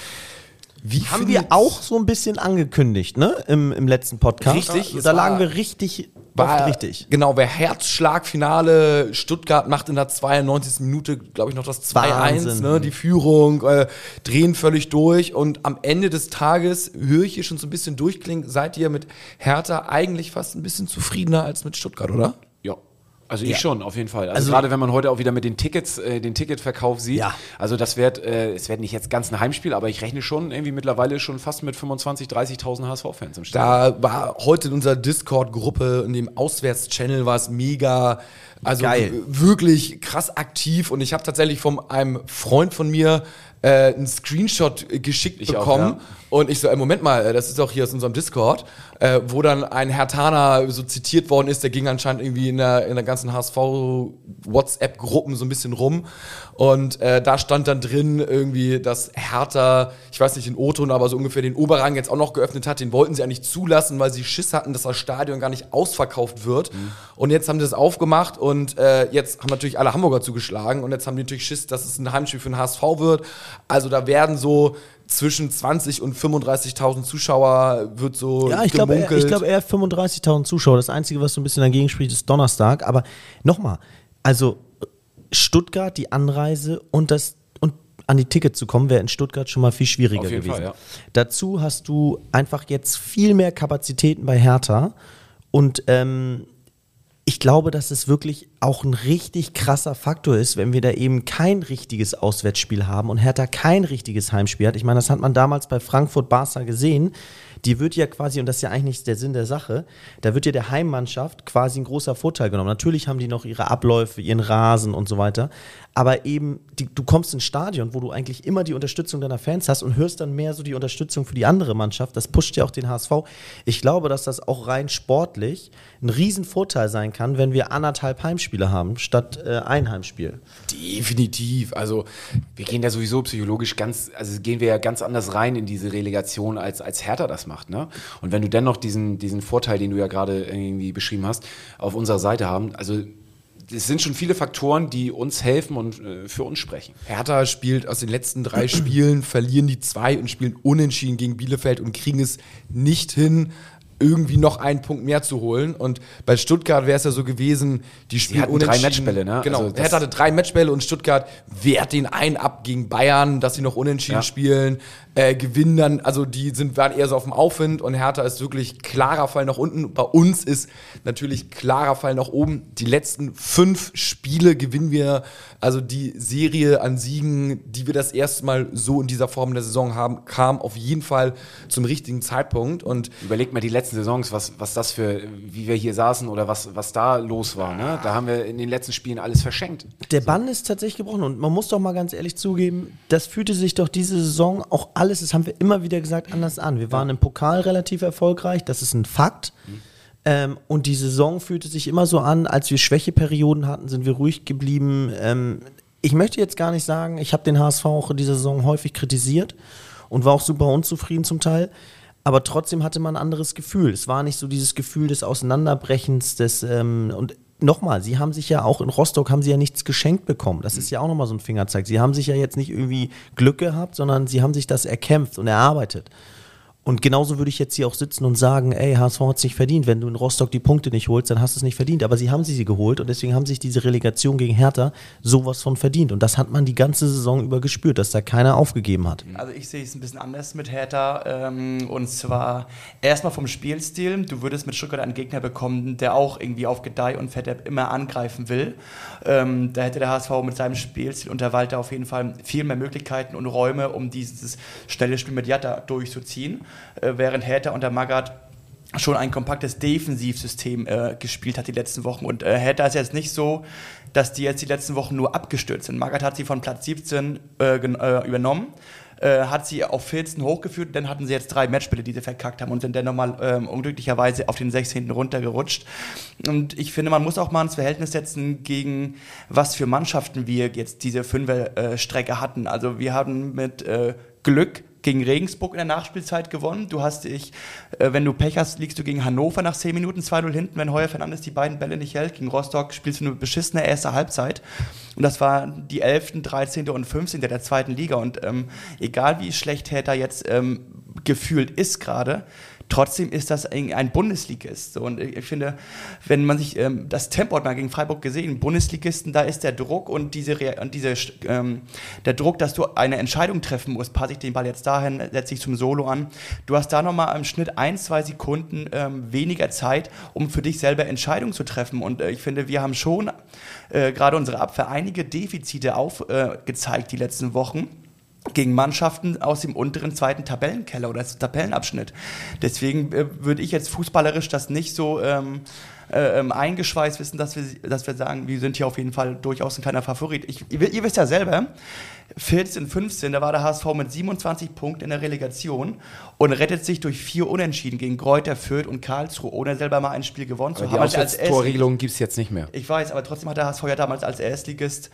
[SPEAKER 4] Wie
[SPEAKER 1] Haben wir auch so ein bisschen angekündigt, ne? Im, im letzten Podcast.
[SPEAKER 4] Richtig,
[SPEAKER 1] Da lagen wir richtig,
[SPEAKER 4] war
[SPEAKER 1] richtig.
[SPEAKER 4] Genau, wer Herzschlagfinale Stuttgart macht in der 92. Minute, glaube ich, noch das 2-1,
[SPEAKER 1] Wahnsinn.
[SPEAKER 4] ne, die Führung, äh, drehen völlig durch und am Ende des Tages höre ich hier schon so ein bisschen durchklingen, seid ihr mit Hertha eigentlich fast ein bisschen zufriedener als mit Stuttgart, oder?
[SPEAKER 3] Ja. Also ich schon, auf jeden Fall. Also,
[SPEAKER 1] Also-
[SPEAKER 3] gerade wenn man heute auch wieder mit den Tickets, äh, den Ticketverkauf sieht.
[SPEAKER 1] Ja.
[SPEAKER 3] Also das wird, äh, es wird nicht jetzt ganz ein Heimspiel, aber ich rechne schon irgendwie mittlerweile schon fast mit 25, 30.000 HSV-Fans im Stadion.
[SPEAKER 4] Da war heute in unserer Discord-Gruppe, in dem Auswärts-Channel war es mega, also
[SPEAKER 1] Geil.
[SPEAKER 4] wirklich krass aktiv und ich habe tatsächlich von einem Freund von mir äh, einen Screenshot äh, geschickt
[SPEAKER 3] Ich auch,
[SPEAKER 4] bekommen.
[SPEAKER 3] ja.
[SPEAKER 4] und ich so, äh, Moment mal, äh, das ist auch hier aus unserem Discord, äh, wo dann ein Hertaner so zitiert worden ist, der ging anscheinend irgendwie in der, in der ganzen HSV-WhatsApp-Gruppen so ein bisschen rum. Und äh, da stand dann drin irgendwie, dass Hertha, ich weiß nicht in O-Ton, aber so ungefähr den Oberrang jetzt auch noch geöffnet hat, den wollten sie eigentlich zulassen, weil sie Schiss hatten, dass das Stadion gar nicht ausverkauft wird. Und jetzt haben sie das aufgemacht und äh, jetzt haben natürlich alle Hamburger zugeschlagen. Und jetzt haben die natürlich Schiss, dass es ein Heimspiel für den HSV wird, also da werden so zwischen 20 und 35.000 Zuschauer wird so
[SPEAKER 1] Ja, ich glaube, eher, ich glaube eher 35.000 Zuschauer. Das Einzige, was so ein bisschen dagegen spricht, ist Donnerstag. Aber nochmal, also Stuttgart, die Anreise und das und an die Tickets zu kommen, wäre in Stuttgart schon mal viel schwieriger gewesen.
[SPEAKER 3] Fall, ja.
[SPEAKER 1] Dazu hast du einfach jetzt viel mehr Kapazitäten bei Hertha und ähm, ich glaube, dass es wirklich auch ein richtig krasser Faktor ist, wenn wir da eben kein richtiges Auswärtsspiel haben und Hertha kein richtiges Heimspiel hat. Ich meine, das hat man damals bei Frankfurt Barca gesehen. Die wird ja quasi, und das ist ja eigentlich nicht der Sinn der Sache, da wird ja der Heimmannschaft quasi ein großer Vorteil genommen. Natürlich haben die noch ihre Abläufe, ihren Rasen und so weiter, aber eben, die, du kommst ins Stadion, wo du eigentlich immer die Unterstützung deiner Fans hast und hörst dann mehr so die Unterstützung für die andere Mannschaft. Das pusht ja auch den HSV. Ich glaube, dass das auch rein sportlich ein Riesenvorteil sein kann, wenn wir anderthalb Heimspiele haben, statt äh, ein Heimspiel.
[SPEAKER 4] Definitiv. Also,
[SPEAKER 3] Wir gehen da sowieso psychologisch ganz, also gehen wir ja ganz anders rein in diese Relegation, als, als Hertha das macht. Ne? Und wenn du dennoch diesen, diesen Vorteil, den du ja gerade irgendwie beschrieben hast, auf unserer Seite haben, also es sind schon viele Faktoren, die uns helfen und äh, für uns sprechen.
[SPEAKER 4] Hertha spielt aus den letzten drei Spielen, verlieren die zwei und spielen unentschieden gegen Bielefeld und kriegen es nicht hin, irgendwie noch einen Punkt mehr zu holen. Und bei Stuttgart wäre es ja so gewesen, die spielen
[SPEAKER 3] hatten drei. Matchbälle, ne?
[SPEAKER 4] Genau,
[SPEAKER 3] Also
[SPEAKER 4] Hertha hatte drei Matchbälle und Stuttgart wehrt den einen ab gegen Bayern, dass sie noch unentschieden
[SPEAKER 3] Ja.
[SPEAKER 4] spielen, äh, gewinnen dann, also die sind, waren eher so auf dem Aufwind und Hertha ist wirklich klarer Fall nach unten. Bei uns ist natürlich klarer Fall nach oben. Die letzten fünf Spiele gewinnen wir, also die Serie an Siegen, die wir das erste Mal so in dieser Form der Saison haben, kam auf jeden Fall zum richtigen Zeitpunkt und
[SPEAKER 3] Überlegt mal die letzten Saisons, was, was das für, wie wir hier saßen oder was, was da los war. Ne? Da haben wir in den letzten Spielen alles verschenkt.
[SPEAKER 1] Der Bann ist tatsächlich gebrochen und man muss doch mal ganz ehrlich zugeben, das fühlte sich doch diese Saison auch alles, das haben wir immer wieder gesagt, anders an. Wir waren im Pokal relativ erfolgreich, das ist ein Fakt. Ähm, und die Saison fühlte sich immer so an, als wir Schwächeperioden hatten, sind wir ruhig geblieben. Ähm, ich möchte jetzt gar nicht sagen, ich habe den HSV auch in dieser Saison häufig kritisiert und war auch super unzufrieden zum Teil. Aber trotzdem hatte man ein anderes Gefühl. Es war nicht so dieses Gefühl des Auseinanderbrechens, des ähm, und nochmal, sie haben sich ja auch in Rostock haben sie ja nichts geschenkt bekommen. Das ist ja auch nochmal so ein Fingerzeig. Sie haben sich ja jetzt nicht irgendwie Glück gehabt, sondern sie haben sich das erkämpft und erarbeitet. Und genauso würde ich jetzt hier auch sitzen und sagen, ey, HSV hat es nicht verdient. Wenn du in Rostock die Punkte nicht holst, dann hast du es nicht verdient. Aber sie haben sie, sie geholt und deswegen haben sich diese Relegation gegen Hertha sowas von verdient. Und das hat man die ganze Saison über gespürt, dass da keiner aufgegeben hat.
[SPEAKER 6] Also ich sehe es ein bisschen anders mit Hertha. Ähm, und zwar erstmal vom Spielstil. Du würdest mit Stuttgart einen Gegner bekommen, der auch irgendwie auf Gedeih und Verderb immer angreifen will. Ähm, da hätte der HSV mit seinem Spielstil unter Walter auf jeden Fall viel mehr Möglichkeiten und Räume, um dieses schnelle Spiel mit Jatta durchzuziehen. Äh, während Hertha unter Magath schon ein kompaktes Defensivsystem äh, gespielt hat die letzten Wochen. Und äh, Hertha ist jetzt nicht so, dass die jetzt die letzten Wochen nur abgestürzt sind. Magath hat sie von Platz 17 äh, äh, übernommen, äh, hat sie auf 14 hochgeführt, dann hatten sie jetzt drei Matchspiele, die sie verkackt haben und sind dann nochmal ähm, unglücklicherweise auf den 16. runtergerutscht. Und ich finde, man muss auch mal ins Verhältnis setzen, gegen was für Mannschaften wir jetzt diese Fünfer-Strecke hatten. Also wir haben mit Glück gegen Regensburg in der Nachspielzeit gewonnen. Du hast dich, äh, wenn du Pech hast, liegst du gegen Hannover nach 10 Minuten 2-0 hinten, wenn Heuer Fernandes die beiden Bälle nicht hält. Gegen Rostock spielst du eine beschissene erste Halbzeit. Und das war die 11., 13. und 15. der zweiten Liga. Und ähm, egal wie schlecht Hertha jetzt ähm, gefühlt ist gerade, Trotzdem ist das ein Bundesligist. Und ich finde, wenn man sich ähm, das Tempo hat man gegen Freiburg gesehen, Bundesligisten, da ist der Druck und diese, und diese ähm, der Druck, dass du eine Entscheidung treffen musst, passe ich den Ball jetzt dahin, setze ich zum Solo an. Du hast da nochmal im Schnitt ein, zwei Sekunden ähm, weniger Zeit, um für dich selber Entscheidungen zu treffen. Und äh, ich finde, wir haben schon äh, gerade unsere Abwehr einige Defizite aufgezeigt äh, die letzten Wochen gegen Mannschaften aus dem unteren zweiten Tabellenkeller oder Tabellenabschnitt. Deswegen äh, würde ich jetzt fußballerisch das nicht so ähm, äh, ähm, eingeschweißt wissen, dass wir, dass wir sagen, wir sind hier auf jeden Fall durchaus ein kleiner Favorit. Ich, ihr, ihr wisst ja selber, 14, 15, da war der HSV mit 27 Punkten in der Relegation und rettet sich durch vier Unentschieden gegen Kräuter, Fürth und Karlsruhe, ohne selber mal ein Spiel gewonnen zu haben.
[SPEAKER 3] die Auswärtstorregelung gibt es jetzt nicht mehr.
[SPEAKER 6] ich weiß, aber trotzdem hat der HSV ja damals als Erstligist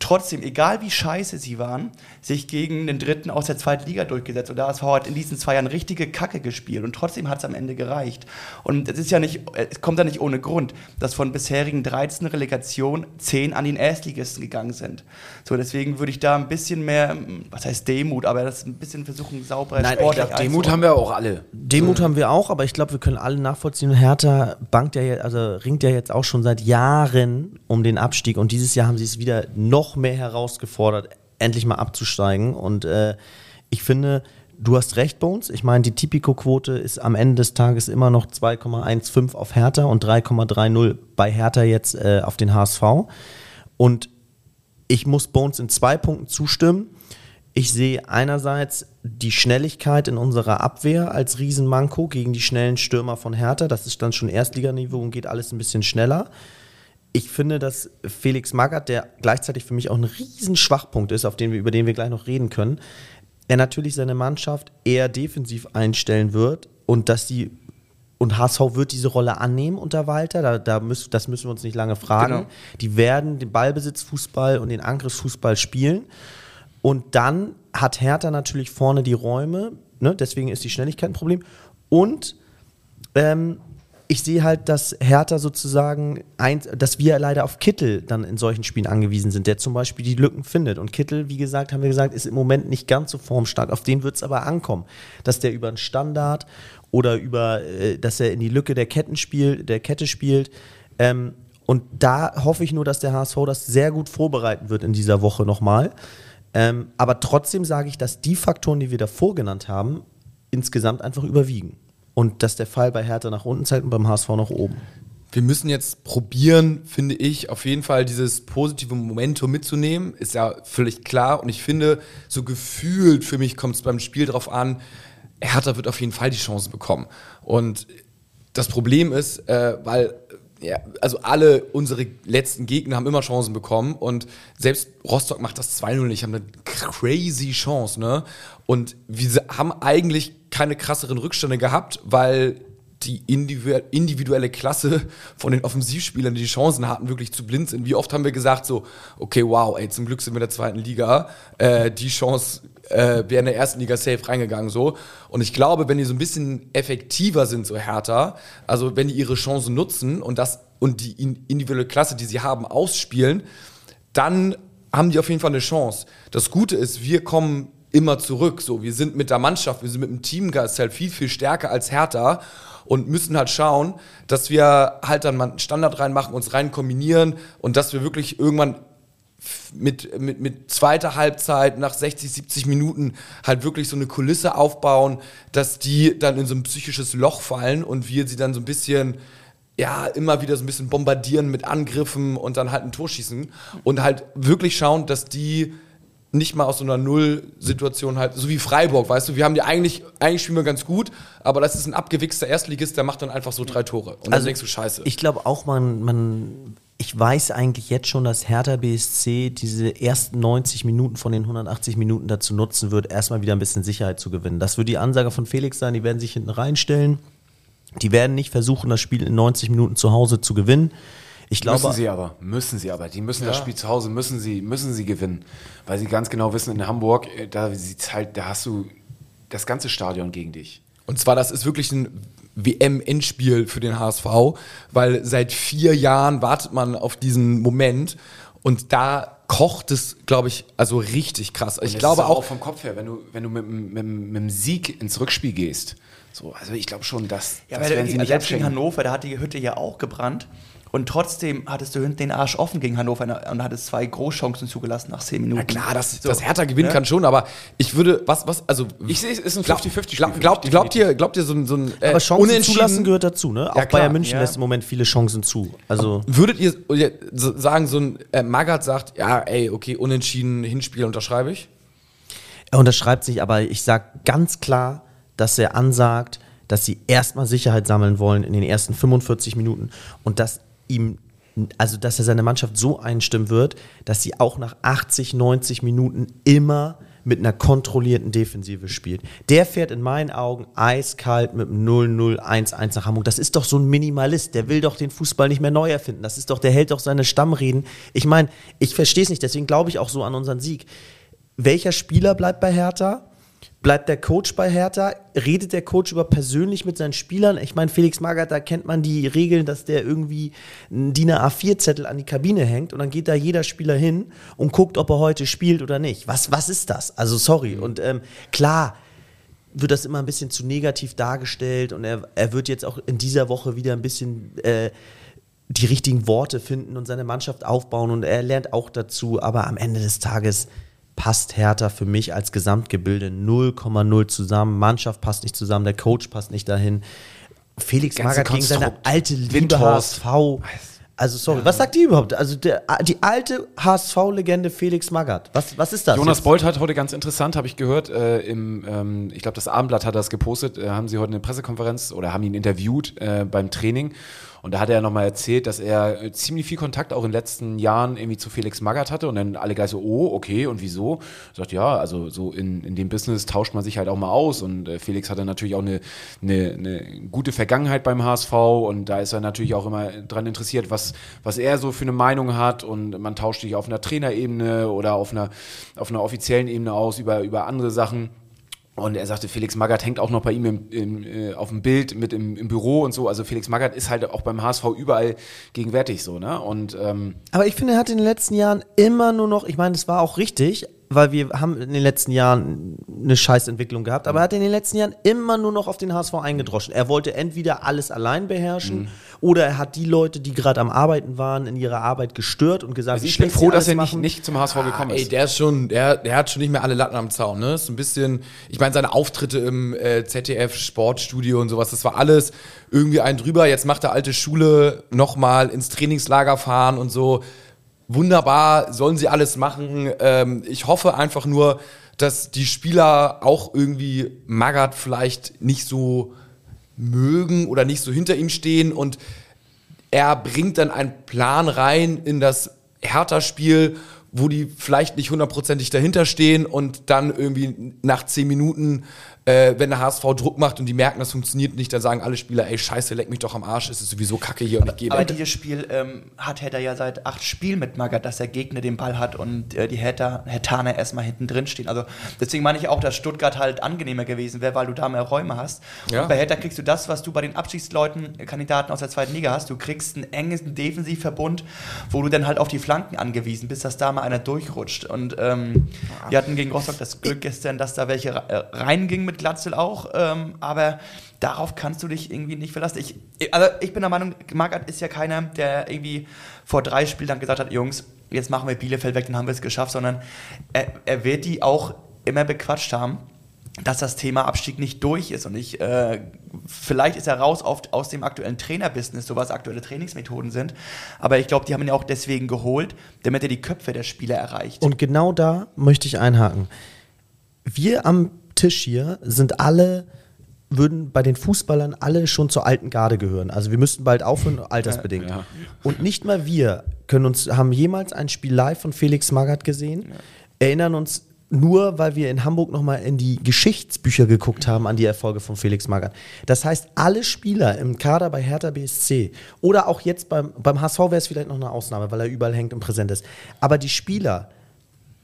[SPEAKER 6] trotzdem, egal wie scheiße sie waren, sich gegen den Dritten aus der zweiten Liga durchgesetzt. Und der HSV hat in diesen zwei Jahren richtige Kacke gespielt und trotzdem hat es am Ende gereicht. Und es ist ja nicht, es kommt ja nicht ohne Grund, dass von bisherigen 13 Relegationen 10 an den Erstligisten gegangen sind. So, deswegen würde ich da ein bisschen mehr, was heißt Demut, aber das ein bisschen versuchen, sauberer
[SPEAKER 1] Nein, ich
[SPEAKER 6] sportlich
[SPEAKER 3] Demut haben wir auch alle.
[SPEAKER 1] Demut haben wir auch, aber ich glaube, wir können alle nachvollziehen. Hertha bankt ja jetzt, also ringt ja jetzt auch schon seit Jahren um den Abstieg und dieses Jahr haben sie es wieder noch mehr herausgefordert, endlich mal abzusteigen. Und äh, ich finde, du hast recht, Bones. Ich meine, die Tipico-Quote ist am Ende des Tages immer noch 2,15 auf Hertha und 3,30 bei Hertha jetzt äh, auf den HSV. Und ich muss Bones in zwei Punkten zustimmen. Ich sehe einerseits die Schnelligkeit in unserer Abwehr als Riesenmanko gegen die schnellen Stürmer von Hertha. Das ist dann schon Erstliganiveau und geht alles ein bisschen schneller. Ich finde, dass Felix Magath, der gleichzeitig für mich auch ein Riesenschwachpunkt ist, auf den wir, über den wir gleich noch reden können, er natürlich seine Mannschaft eher defensiv einstellen wird und dass die und HSV wird diese Rolle annehmen unter Walter, da, da müssen, das müssen wir uns nicht lange fragen.
[SPEAKER 6] Genau.
[SPEAKER 1] Die werden den Ballbesitzfußball und den Angriffsfußball spielen. Und dann hat Hertha natürlich vorne die Räume, ne? deswegen ist die Schnelligkeit ein Problem. Und ähm, ich sehe halt, dass Hertha sozusagen, ein, dass wir leider auf Kittel dann in solchen Spielen angewiesen sind, der zum Beispiel die Lücken findet. Und Kittel, wie gesagt, haben wir gesagt, ist im Moment nicht ganz so formstark. Auf den wird es aber ankommen, dass der über einen Standard oder über, äh, dass er in die Lücke der Ketten spielt, der Kette spielt. Ähm, und da hoffe ich nur, dass der HSV das sehr gut vorbereiten wird in dieser Woche nochmal. Ähm, aber trotzdem sage ich, dass die Faktoren, die wir davor genannt haben, insgesamt einfach überwiegen. Und dass der Fall bei Hertha nach unten zeigt und beim HSV nach oben.
[SPEAKER 4] Wir müssen jetzt probieren, finde ich, auf jeden Fall dieses positive Momentum mitzunehmen. Ist ja völlig klar. Und ich finde, so gefühlt für mich kommt es beim Spiel darauf an, Hertha wird auf jeden Fall die Chance bekommen. Und das Problem ist, äh, weil ja, also alle unsere letzten Gegner haben immer Chancen bekommen und selbst Rostock macht das 2-0 nicht, haben eine crazy Chance, ne? Und wir haben eigentlich keine krasseren Rückstände gehabt, weil die individuelle Klasse von den Offensivspielern, die die Chancen hatten, wirklich zu blind sind. Wie oft haben wir gesagt so, okay, wow, ey, zum Glück sind wir in der zweiten Liga, äh, die Chance äh, wäre in der ersten Liga safe reingegangen so. Und ich glaube, wenn die so ein bisschen effektiver sind, so härter, also wenn die ihre Chancen nutzen und das und die individuelle Klasse, die sie haben, ausspielen, dann haben die auf jeden Fall eine Chance. Das Gute ist, wir kommen immer zurück. So, wir sind mit der Mannschaft, wir sind mit dem Teamgeist halt viel, viel stärker als Hertha und müssen halt schauen, dass wir halt dann mal einen Standard reinmachen, uns rein kombinieren und dass wir wirklich irgendwann mit, mit, mit zweiter Halbzeit nach 60, 70 Minuten halt wirklich so eine Kulisse aufbauen, dass die dann in so ein psychisches Loch fallen und wir sie dann so ein bisschen ja, immer wieder so ein bisschen bombardieren mit Angriffen und dann halt ein Tor schießen und halt wirklich schauen, dass die nicht mal aus so einer Null-Situation halt, so wie Freiburg, weißt du, wir haben die eigentlich, eigentlich spielen wir ganz gut, aber das ist ein abgewichster Erstligist, der macht dann einfach so drei Tore. Und dann
[SPEAKER 1] Also,
[SPEAKER 4] denkst du, scheiße.
[SPEAKER 1] Ich glaube auch, man, man, ich weiß eigentlich jetzt schon, dass Hertha BSC diese ersten 90 Minuten von den 180 Minuten dazu nutzen wird, erstmal wieder ein bisschen Sicherheit zu gewinnen. Das wird die Ansage von Felix sein, die werden sich hinten reinstellen. Die werden nicht versuchen, das Spiel in 90 Minuten zu Hause zu gewinnen. Ich glaube,
[SPEAKER 3] müssen sie aber, müssen sie aber. Die müssen das Spiel zu Hause, müssen sie, müssen sie gewinnen. Weil sie ganz genau wissen, in Hamburg, äh, da sieht's halt, da hast du das ganze Stadion gegen dich.
[SPEAKER 4] Und zwar, das ist wirklich ein WM-Endspiel für den HSV, weil seit vier Jahren wartet man auf diesen Moment und da kocht es, glaube ich, also richtig krass. Ich
[SPEAKER 3] Das
[SPEAKER 4] glaube
[SPEAKER 3] ist
[SPEAKER 4] auch,
[SPEAKER 3] vom Kopf her, wenn du, wenn du mit, mit, mit dem Sieg ins Rückspiel gehst. So, also ich glaube schon, dass
[SPEAKER 6] Ja,
[SPEAKER 3] das
[SPEAKER 6] weil
[SPEAKER 3] werden sie
[SPEAKER 6] also
[SPEAKER 3] nicht
[SPEAKER 6] selbst gegen
[SPEAKER 3] abschenken.
[SPEAKER 6] Hannover, da hat die Hütte ja auch gebrannt. Und trotzdem hattest du hinten den Arsch offen gegen Hannover und hattest zwei Großchancen zugelassen nach zehn Minuten.
[SPEAKER 4] na klar, dass
[SPEAKER 6] So,
[SPEAKER 4] das Hertha gewinnen
[SPEAKER 6] ne?
[SPEAKER 4] kann schon, aber ich würde, was, was, also
[SPEAKER 3] Ich sehe, es ist ein
[SPEAKER 4] glaub-
[SPEAKER 3] 50-50-Spiel
[SPEAKER 4] glaub- glaubt, glaubt ihr, glaubt ihr so ein, so ein äh,
[SPEAKER 1] aber Chancen
[SPEAKER 4] Unentschieden-
[SPEAKER 1] zulassen gehört dazu, ne? Auch
[SPEAKER 4] klar,
[SPEAKER 1] Bayern München
[SPEAKER 6] ja.
[SPEAKER 1] lässt im Moment viele Chancen zu. Also
[SPEAKER 4] Würdet ihr sagen, so ein äh, Magath sagt, ja, ey, okay, unentschieden Hinspiel unterschreibe ich?
[SPEAKER 1] Er unterschreibt sich, aber ich sage ganz klar, dass er ansagt, dass sie erstmal Sicherheit sammeln wollen in den ersten 45 Minuten und dass ihm, also dass er seine Mannschaft so einstimmen wird, dass sie auch nach 80, 90 Minuten immer mit einer kontrollierten Defensive spielt. Der fährt in meinen Augen eiskalt mit einem 0-0-1-1 nach Hamburg. Das ist doch so ein Minimalist. Der will doch den Fußball nicht mehr neu erfinden. Das ist doch, der hält doch seine Stammreden. Ich meine, ich verstehe es nicht, deswegen glaube ich auch so an unseren Sieg welcher Spieler bleibt bei Hertha? Bleibt der Coach bei Hertha? Redet der Coach über persönlich mit seinen Spielern? Ich meine, Felix Magath, da kennt man die Regeln, dass der irgendwie einen DIN A4-Zettel an die Kabine hängt und dann geht da jeder Spieler hin und guckt, ob er heute spielt oder nicht. Was, was ist das? Also sorry. Und ähm, klar, wird das immer ein bisschen zu negativ dargestellt und er, er wird jetzt auch in dieser Woche wieder ein bisschen äh, die richtigen Worte finden und seine Mannschaft aufbauen und er lernt auch dazu, aber am Ende des Tages passt Hertha für mich als Gesamtgebilde 0,0 zusammen. Mannschaft passt nicht zusammen, der Coach passt nicht dahin. Felix Magath gegen seine alte Liebe
[SPEAKER 3] Windhorst.
[SPEAKER 1] HSV. Also sorry, was sagt die überhaupt? Also der, die alte HSV-Legende Felix Magath. Was, was ist das?
[SPEAKER 3] Jonas
[SPEAKER 1] jetzt?
[SPEAKER 3] Bolt hat heute ganz interessant, habe ich gehört, äh, im, ähm, ich glaube, das Abendblatt hat das gepostet, äh, haben sie heute eine Pressekonferenz oder haben ihn interviewt äh, beim Training. Und da hat er nochmal erzählt, dass er äh, ziemlich viel Kontakt auch in den letzten Jahren irgendwie zu Felix Magath hatte und dann alle gleich so, oh, okay, und wieso? Sagt, ja, also so in, in dem Business tauscht man sich halt auch mal aus und äh, Felix hatte natürlich auch eine, eine, eine gute Vergangenheit beim HSV und da ist er natürlich auch immer dran interessiert, was, was er so für eine Meinung hat und man tauscht sich auf einer Trainerebene oder auf einer, auf einer offiziellen Ebene aus über, über andere Sachen. Und er sagte, Felix Magath hängt auch noch bei ihm im, im, äh, auf dem Bild mit im, im Büro und so. Also Felix Magath ist halt auch beim HSV überall gegenwärtig so, ne? Und ähm,
[SPEAKER 1] Aber ich finde, er hat in den letzten Jahren immer nur noch, ich meine, das war auch richtig, weil wir haben in den letzten Jahren eine Scheißentwicklung gehabt, aber er hat in den letzten Jahren immer nur noch auf den HSV eingedroschen. Er wollte entweder alles allein beherrschen oder er hat die Leute, die gerade am Arbeiten waren, in ihrer Arbeit gestört und gesagt,
[SPEAKER 3] also
[SPEAKER 1] wie
[SPEAKER 3] ich bin froh, dass er nicht, nicht zum HSV gekommen
[SPEAKER 4] Ey,
[SPEAKER 3] ist.
[SPEAKER 4] der ist schon, der, der hat schon nicht mehr alle Latten am Zaun, ne? Ist ein bisschen, ich meine, seine Auftritte im äh, ZDF Sportstudio und sowas, das war alles irgendwie ein drüber. Jetzt macht er alte Schule nochmal ins Trainingslager fahren und so. Wunderbar, sollen sie alles machen. Ähm, ich hoffe einfach nur, dass die Spieler auch irgendwie Magath vielleicht nicht so mögen oder nicht so hinter ihm stehen und er bringt dann einen Plan rein in das Hertha-Spiel, wo die vielleicht nicht hundertprozentig dahinter stehen und dann irgendwie nach zehn Minuten, äh, wenn der HSV Druck macht und die merken, das funktioniert nicht, dann sagen alle Spieler, ey, scheiße, leck mich doch am Arsch, es ist sowieso kacke hier und ich gehe
[SPEAKER 6] Aber dieses Spiel ähm, hat Hertha ja seit acht Spielen mit Magath, dass der Gegner den Ball hat und äh, die Hertha, Hertaner erstmal hinten drin stehen. Also deswegen meine ich auch, dass Stuttgart halt angenehmer gewesen wäre, weil du da mehr Räume hast.
[SPEAKER 4] Ja.
[SPEAKER 6] Und bei Hertha kriegst du das, was du bei den Abstiegsleuten, äh, Kandidaten aus der zweiten Liga hast. Du kriegst einen engen Defensivverbund, wo du dann halt auf die Flanken angewiesen bist, dass da mal einer durchrutscht. Und ähm, wir hatten gegen Rostock das Glück gestern, dass da welche äh, reingingen mit Glatzel auch. Ähm, aber darauf kannst du dich irgendwie nicht verlassen. Ich, also ich bin der Meinung, Magath ist ja keiner, der irgendwie vor drei Spielen dann gesagt hat, Jungs, jetzt machen wir Bielefeld weg, dann haben wir es geschafft, sondern er, er wird die auch immer bequatscht haben, dass das Thema Abstieg nicht durch ist. Und ich, äh, vielleicht ist er raus auf, aus dem aktuellen Trainerbusiness, so was aktuelle Trainingsmethoden sind. Aber ich glaube, die haben ihn ja auch deswegen geholt, damit er die Köpfe der Spieler erreicht.
[SPEAKER 1] Und genau da möchte ich einhaken. Wir am Tisch hier sind alle, würden bei den Fußballern alle schon zur alten Garde gehören. Also wir müssten bald aufhören, altersbedingt.
[SPEAKER 3] Ja.
[SPEAKER 1] Und nicht mal wir können uns, haben jemals ein Spiel live von Felix Magath gesehen, erinnern uns nur, weil wir in Hamburg nochmal in die Geschichtsbücher geguckt haben an die Erfolge von Felix Magath. Das heißt, alle Spieler im Kader bei Hertha BSC oder auch jetzt beim, beim HSV wäre es vielleicht noch eine Ausnahme, weil er überall hängt und präsent ist. Aber die Spieler,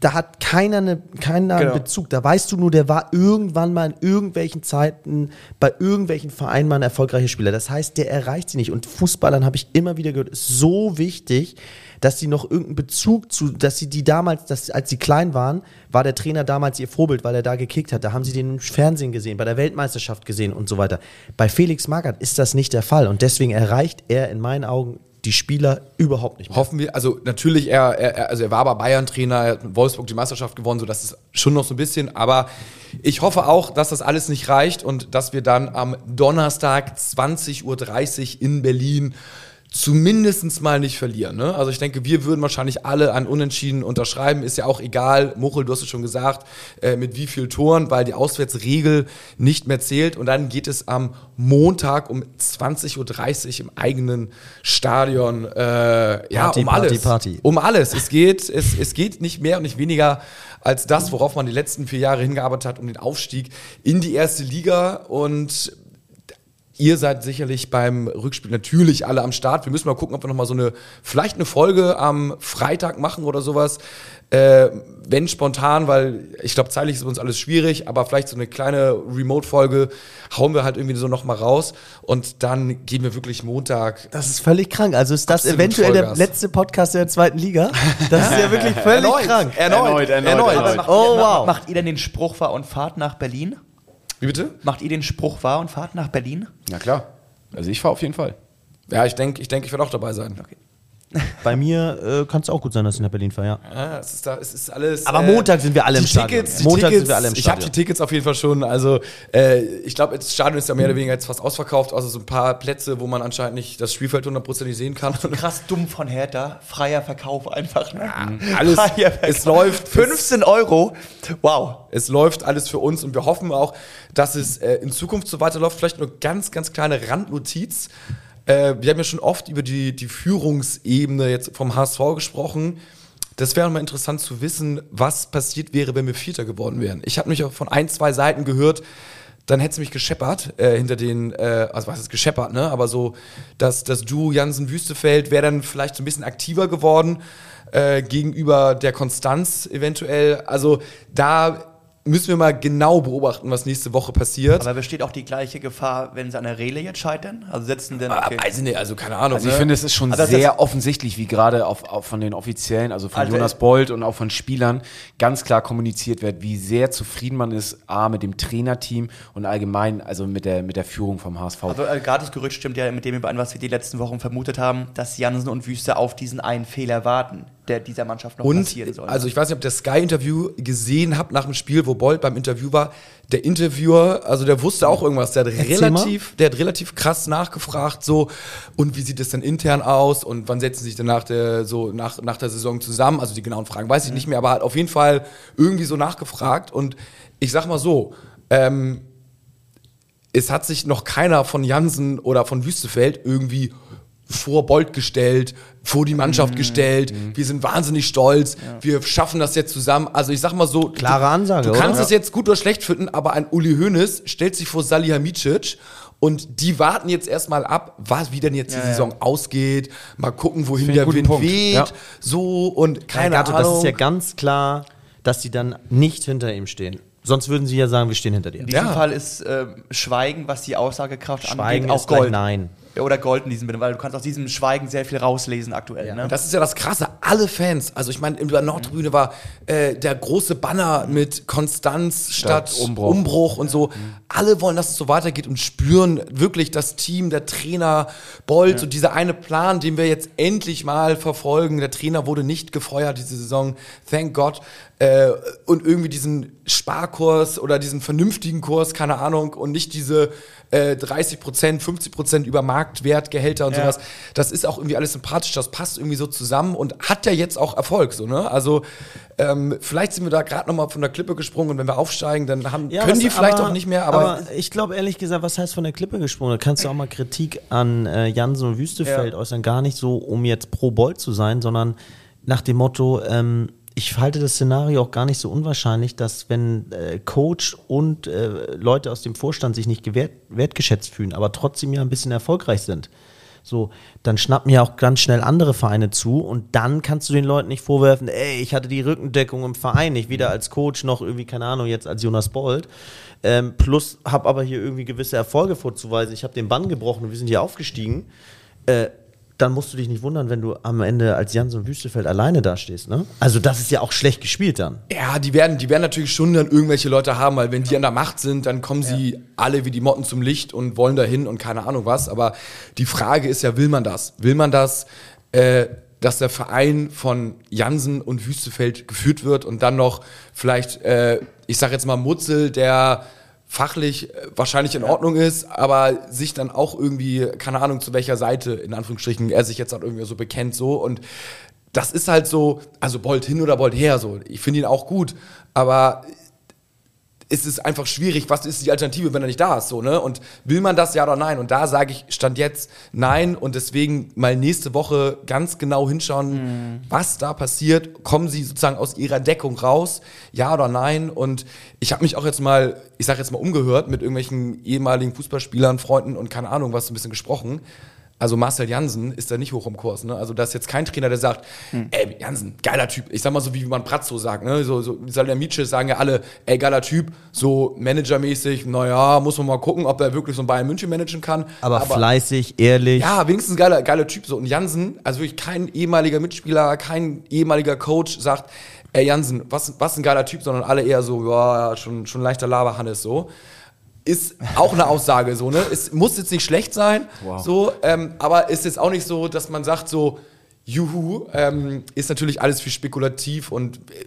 [SPEAKER 1] da hat keiner, eine, keiner
[SPEAKER 6] Genau.
[SPEAKER 1] einen Bezug. Da weißt du nur, der war irgendwann mal in irgendwelchen Zeiten bei irgendwelchen Vereinen mal ein erfolgreicher Spieler. Das heißt, der erreicht sie nicht. Und Fußballern habe ich immer wieder gehört, ist so wichtig, dass sie noch irgendeinen Bezug zu, dass sie die damals, dass, als sie klein waren, war der Trainer damals ihr Vorbild, weil er da gekickt hat. Da haben sie den im Fernsehen gesehen, bei der Weltmeisterschaft gesehen und so weiter. Bei Felix Magath ist das nicht der Fall. Und deswegen erreicht er in meinen Augen die Spieler überhaupt nicht mehr.
[SPEAKER 4] Hoffen wir, also natürlich, er, er, also er war aber Bayern-Trainer, er hat mit Wolfsburg die Meisterschaft gewonnen, so das ist schon noch so ein bisschen, aber ich hoffe auch, dass das alles nicht reicht und dass wir dann am Donnerstag 20.30 Uhr in Berlin zumindest mal nicht verlieren. Ne? Also ich denke, wir würden wahrscheinlich alle an Unentschieden unterschreiben. Ist ja auch egal, Muchel, du hast es schon gesagt, äh, mit wie viel Toren, weil die Auswärtsregel nicht mehr zählt. Und dann geht es am Montag um 20.30 Uhr im eigenen Stadion äh, ja,
[SPEAKER 1] Party,
[SPEAKER 4] um
[SPEAKER 1] Party,
[SPEAKER 4] alles.
[SPEAKER 1] Party.
[SPEAKER 4] Um alles. Es geht, es, es geht nicht mehr und nicht weniger als das, worauf man die letzten vier Jahre hingearbeitet hat, um den Aufstieg in die erste Liga. Und Ihr seid sicherlich beim Rückspiel natürlich alle am Start. Wir müssen mal gucken, ob wir noch mal so eine, vielleicht eine Folge am Freitag machen oder sowas. Äh, wenn spontan, weil ich glaube, zeitlich ist uns alles schwierig, aber vielleicht so eine kleine Remote-Folge hauen wir halt irgendwie so noch mal raus und dann gehen wir wirklich Montag.
[SPEAKER 1] Das ist völlig krank. Also ist das eventuell der
[SPEAKER 4] Vollgas.
[SPEAKER 1] letzte Podcast der zweiten Liga? Das ist ja wirklich völlig krank.
[SPEAKER 3] Erneut, erneut, erneut.
[SPEAKER 6] macht,
[SPEAKER 1] Oh,
[SPEAKER 6] ihr,
[SPEAKER 1] wow.
[SPEAKER 6] macht ihr denn den Spruch und fahrt nach Berlin?
[SPEAKER 4] Wie bitte?
[SPEAKER 6] Macht ihr den Spruch wahr und fahrt nach Berlin?
[SPEAKER 3] Na klar. Also ich fahre auf jeden Fall.
[SPEAKER 4] Ja, ich denke, ich, denk, ich werde auch dabei sein.
[SPEAKER 1] Bei mir äh, kann es auch gut sein, dass ich nach Berlin fahre, ja.
[SPEAKER 4] Ja, es ist, da, es ist alles.
[SPEAKER 1] Aber Montag sind wir alle im Stadion.
[SPEAKER 4] Tickets,
[SPEAKER 1] Montag
[SPEAKER 4] Tickets,
[SPEAKER 1] sind wir alle im
[SPEAKER 4] Ich habe die
[SPEAKER 1] Stadion.
[SPEAKER 4] Tickets auf jeden Fall schon. Also, äh, ich glaube, das Stadion ist ja mehr oder weniger jetzt fast ausverkauft. Also, so ein paar Plätze, wo man anscheinend nicht das Spielfeld hundertprozentig sehen kann.
[SPEAKER 6] Krass dumm von Hertha. Freier Verkauf einfach. Ne?
[SPEAKER 4] Alles,
[SPEAKER 6] Freier Verkauf.
[SPEAKER 4] es läuft.
[SPEAKER 6] 15 Euro. Wow.
[SPEAKER 4] Es läuft alles für uns und wir hoffen auch, dass es äh, in Zukunft so weiterläuft. Vielleicht nur ganz, ganz kleine Randnotiz. Äh, wir haben ja schon oft über die, die Führungsebene jetzt vom HSV gesprochen. Das wäre mal interessant zu wissen, was passiert wäre, wenn wir Vierter geworden wären. Ich habe mich auch von ein, zwei Seiten gehört, dann hätte es mich gescheppert äh, hinter den, äh, also was ist gescheppert, ne? Aber so, dass das Duo Jansen-Wüstefeld wäre dann vielleicht so ein bisschen aktiver geworden äh, gegenüber der Konstanz eventuell. Also da müssen wir mal genau beobachten, was nächste Woche passiert.
[SPEAKER 6] Aber besteht auch die gleiche Gefahr, wenn sie an der Rele jetzt scheitern? Also setzen denn.
[SPEAKER 4] Ah,
[SPEAKER 6] Okay.
[SPEAKER 4] weiß ich nicht, also keine Ahnung.
[SPEAKER 3] Also ich
[SPEAKER 4] ne?
[SPEAKER 3] finde, es ist schon
[SPEAKER 6] das
[SPEAKER 3] sehr
[SPEAKER 6] ist-
[SPEAKER 3] offensichtlich, wie gerade auf, auf von den Offiziellen, also von
[SPEAKER 6] Also-
[SPEAKER 3] Jonas Bold und auch von Spielern, ganz klar kommuniziert wird, wie sehr zufrieden man ist, A, mit dem Trainerteam und allgemein, also mit der, mit der Führung vom HSV.
[SPEAKER 6] Also äh, gerade das Gerücht stimmt ja mit dem überein, was wir die letzten Wochen vermutet haben, dass Jansen und Wüste auf diesen einen Fehler warten, der dieser Mannschaft noch
[SPEAKER 4] Und
[SPEAKER 6] passieren soll.
[SPEAKER 4] also ich weiß nicht, ob ihr das Sky-Interview gesehen habt nach dem Spiel, wo Bolt beim Interview war. Der Interviewer, also der wusste auch irgendwas. Der hat
[SPEAKER 1] Erzähl
[SPEAKER 4] relativ, der hat relativ krass nachgefragt, so und wie sieht es denn intern aus und wann setzen sie sich denn nach der so nach, nach der Saison zusammen? Also die genauen Fragen weiß ich nicht mehr, aber hat auf jeden Fall irgendwie so nachgefragt. Und ich sag mal so, ähm, es hat sich noch keiner von Jansen oder von Wüstefeld irgendwie vor Bolt gestellt, vor die Mannschaft
[SPEAKER 1] Mhm.
[SPEAKER 4] gestellt. Wir sind wahnsinnig stolz. Wir schaffen das jetzt zusammen. Also ich sag mal so,
[SPEAKER 1] Klare
[SPEAKER 4] du,
[SPEAKER 1] Ansage,
[SPEAKER 4] Du kannst
[SPEAKER 1] oder?
[SPEAKER 4] es jetzt gut oder schlecht finden, aber ein Uli Hoeneß stellt sich vor Salihamidzic und die warten jetzt erstmal ab, was, wie denn jetzt die
[SPEAKER 6] Ja, ja.
[SPEAKER 4] Saison ausgeht. Mal gucken, wohin der Wind
[SPEAKER 3] Punkt.
[SPEAKER 4] weht.
[SPEAKER 3] Ja.
[SPEAKER 4] So und keine
[SPEAKER 1] Gato,
[SPEAKER 4] Ahnung.
[SPEAKER 1] das ist ja ganz klar, dass sie dann nicht hinter ihm stehen. Sonst würden sie ja sagen, wir stehen hinter dir.
[SPEAKER 6] in diesem
[SPEAKER 4] ja.
[SPEAKER 6] Fall ist äh, Schweigen, was die Aussagekraft
[SPEAKER 1] Schweigen
[SPEAKER 6] angeht,
[SPEAKER 1] ist
[SPEAKER 6] auch Gold.
[SPEAKER 1] Nein.
[SPEAKER 6] Ja, Oder Gold in diesem Sinne, weil du kannst aus diesem Schweigen sehr viel rauslesen aktuell. Ne?
[SPEAKER 4] Und das ist ja das Krasse. Alle Fans, also ich meine, in der Nordtribüne war äh, der große Banner mit Konstanz statt,
[SPEAKER 3] Statt
[SPEAKER 4] Umbruch,
[SPEAKER 3] Umbruch.
[SPEAKER 4] und so. Alle wollen, dass es so weitergeht und spüren wirklich das Team, der Trainer, Bolt und dieser eine Plan, den wir jetzt endlich mal verfolgen. Der Trainer wurde nicht gefeuert diese Saison, thank God. Äh, und irgendwie diesen Sparkurs oder diesen vernünftigen Kurs, keine Ahnung, und nicht diese äh, 30 Prozent, 50 Prozent über Marktwertgehälter und
[SPEAKER 6] Ja.
[SPEAKER 4] sowas das ist auch irgendwie alles sympathisch, das passt irgendwie so zusammen und hat ja jetzt auch Erfolg, so, ne? Also, ähm, vielleicht sind wir da gerade nochmal von der Klippe gesprungen und wenn wir aufsteigen, dann haben, können
[SPEAKER 1] was-
[SPEAKER 4] die vielleicht
[SPEAKER 1] aber-
[SPEAKER 4] auch nicht mehr, aber,
[SPEAKER 1] ich glaube ehrlich gesagt, was heißt von der Klippe gesprungen? Da kannst du auch mal Kritik an äh, Jansen und Wüstefeld
[SPEAKER 6] Ja.
[SPEAKER 1] äußern. Gar nicht so, um jetzt pro Bolt zu sein, sondern nach dem Motto, ähm, ich halte das Szenario auch gar nicht so unwahrscheinlich, dass wenn äh, Coach und äh, Leute aus dem Vorstand sich nicht gewert, wertgeschätzt fühlen, aber trotzdem ja ein bisschen erfolgreich sind. So, dann schnappen ja auch ganz schnell andere Vereine zu und dann kannst du den Leuten nicht vorwerfen, ey, ich hatte die Rückendeckung im Verein, nicht weder als Coach noch irgendwie, keine Ahnung, jetzt als Jonas Bold. Ähm, plus habe aber hier irgendwie gewisse Erfolge vorzuweisen. Ich habe den Bann gebrochen und wir sind hier aufgestiegen. Äh, dann musst du dich nicht wundern, wenn du am Ende als Jansen Wüstefeld alleine dastehst. Ne? Also das ist ja auch schlecht gespielt dann.
[SPEAKER 4] ja, die werden, die werden natürlich schon dann irgendwelche Leute haben, weil wenn die an der Macht sind, dann kommen sie alle wie die Motten zum Licht und wollen dahin und keine Ahnung was. Aber die Frage ist ja, will man das? Will man das, äh, dass der Verein von Jansen und Wüstefeld geführt wird und dann noch vielleicht, äh, ich sag jetzt mal Mutzel, der fachlich äh, wahrscheinlich in Ordnung ist, aber sich dann auch irgendwie, keine Ahnung, zu welcher Seite, in Anführungsstrichen, er sich jetzt halt irgendwie so bekennt, so und das ist halt so, also Bolt hin oder Bolt her, so. Ich finde ihn auch gut, aber es ist einfach schwierig, was ist die Alternative, wenn er nicht da ist, so, ne? Und will man das ja oder nein? Und da sage ich, stand jetzt nein und deswegen mal nächste Woche ganz genau hinschauen, was da passiert. Kommen sie sozusagen aus ihrer Deckung raus, ja oder nein? Und ich habe mich auch jetzt mal, ich sage jetzt mal umgehört mit irgendwelchen ehemaligen Fußballspielern, Freunden und keine Ahnung, was so ein bisschen gesprochen. Also Marcel Jansen ist da nicht hoch im Kurs. Ne? Also da ist jetzt kein Trainer, der sagt, ey, Jansen, geiler Typ. Ich sag mal so, wie man Pratzo sagt. Ne? So, so Salihamidzic sagen ja alle, ey, geiler Typ. So managermäßig, naja, muss man mal gucken, ob er wirklich so ein Bayern München managen kann.
[SPEAKER 1] Aber, fleißig, ehrlich.
[SPEAKER 4] Ja, wenigstens ein geiler, geiler Typ. So. Und Jansen, also wirklich kein ehemaliger Mitspieler, kein ehemaliger Coach sagt, ey Jansen, was, was ein geiler Typ, sondern alle eher so, ja, schon, schon leichter Laberhannes so. Ist auch eine Aussage so, ne? Es muss jetzt nicht schlecht sein, so, ähm, aber ist jetzt auch nicht so, dass man sagt so, juhu, ähm, ist natürlich alles viel spekulativ und äh,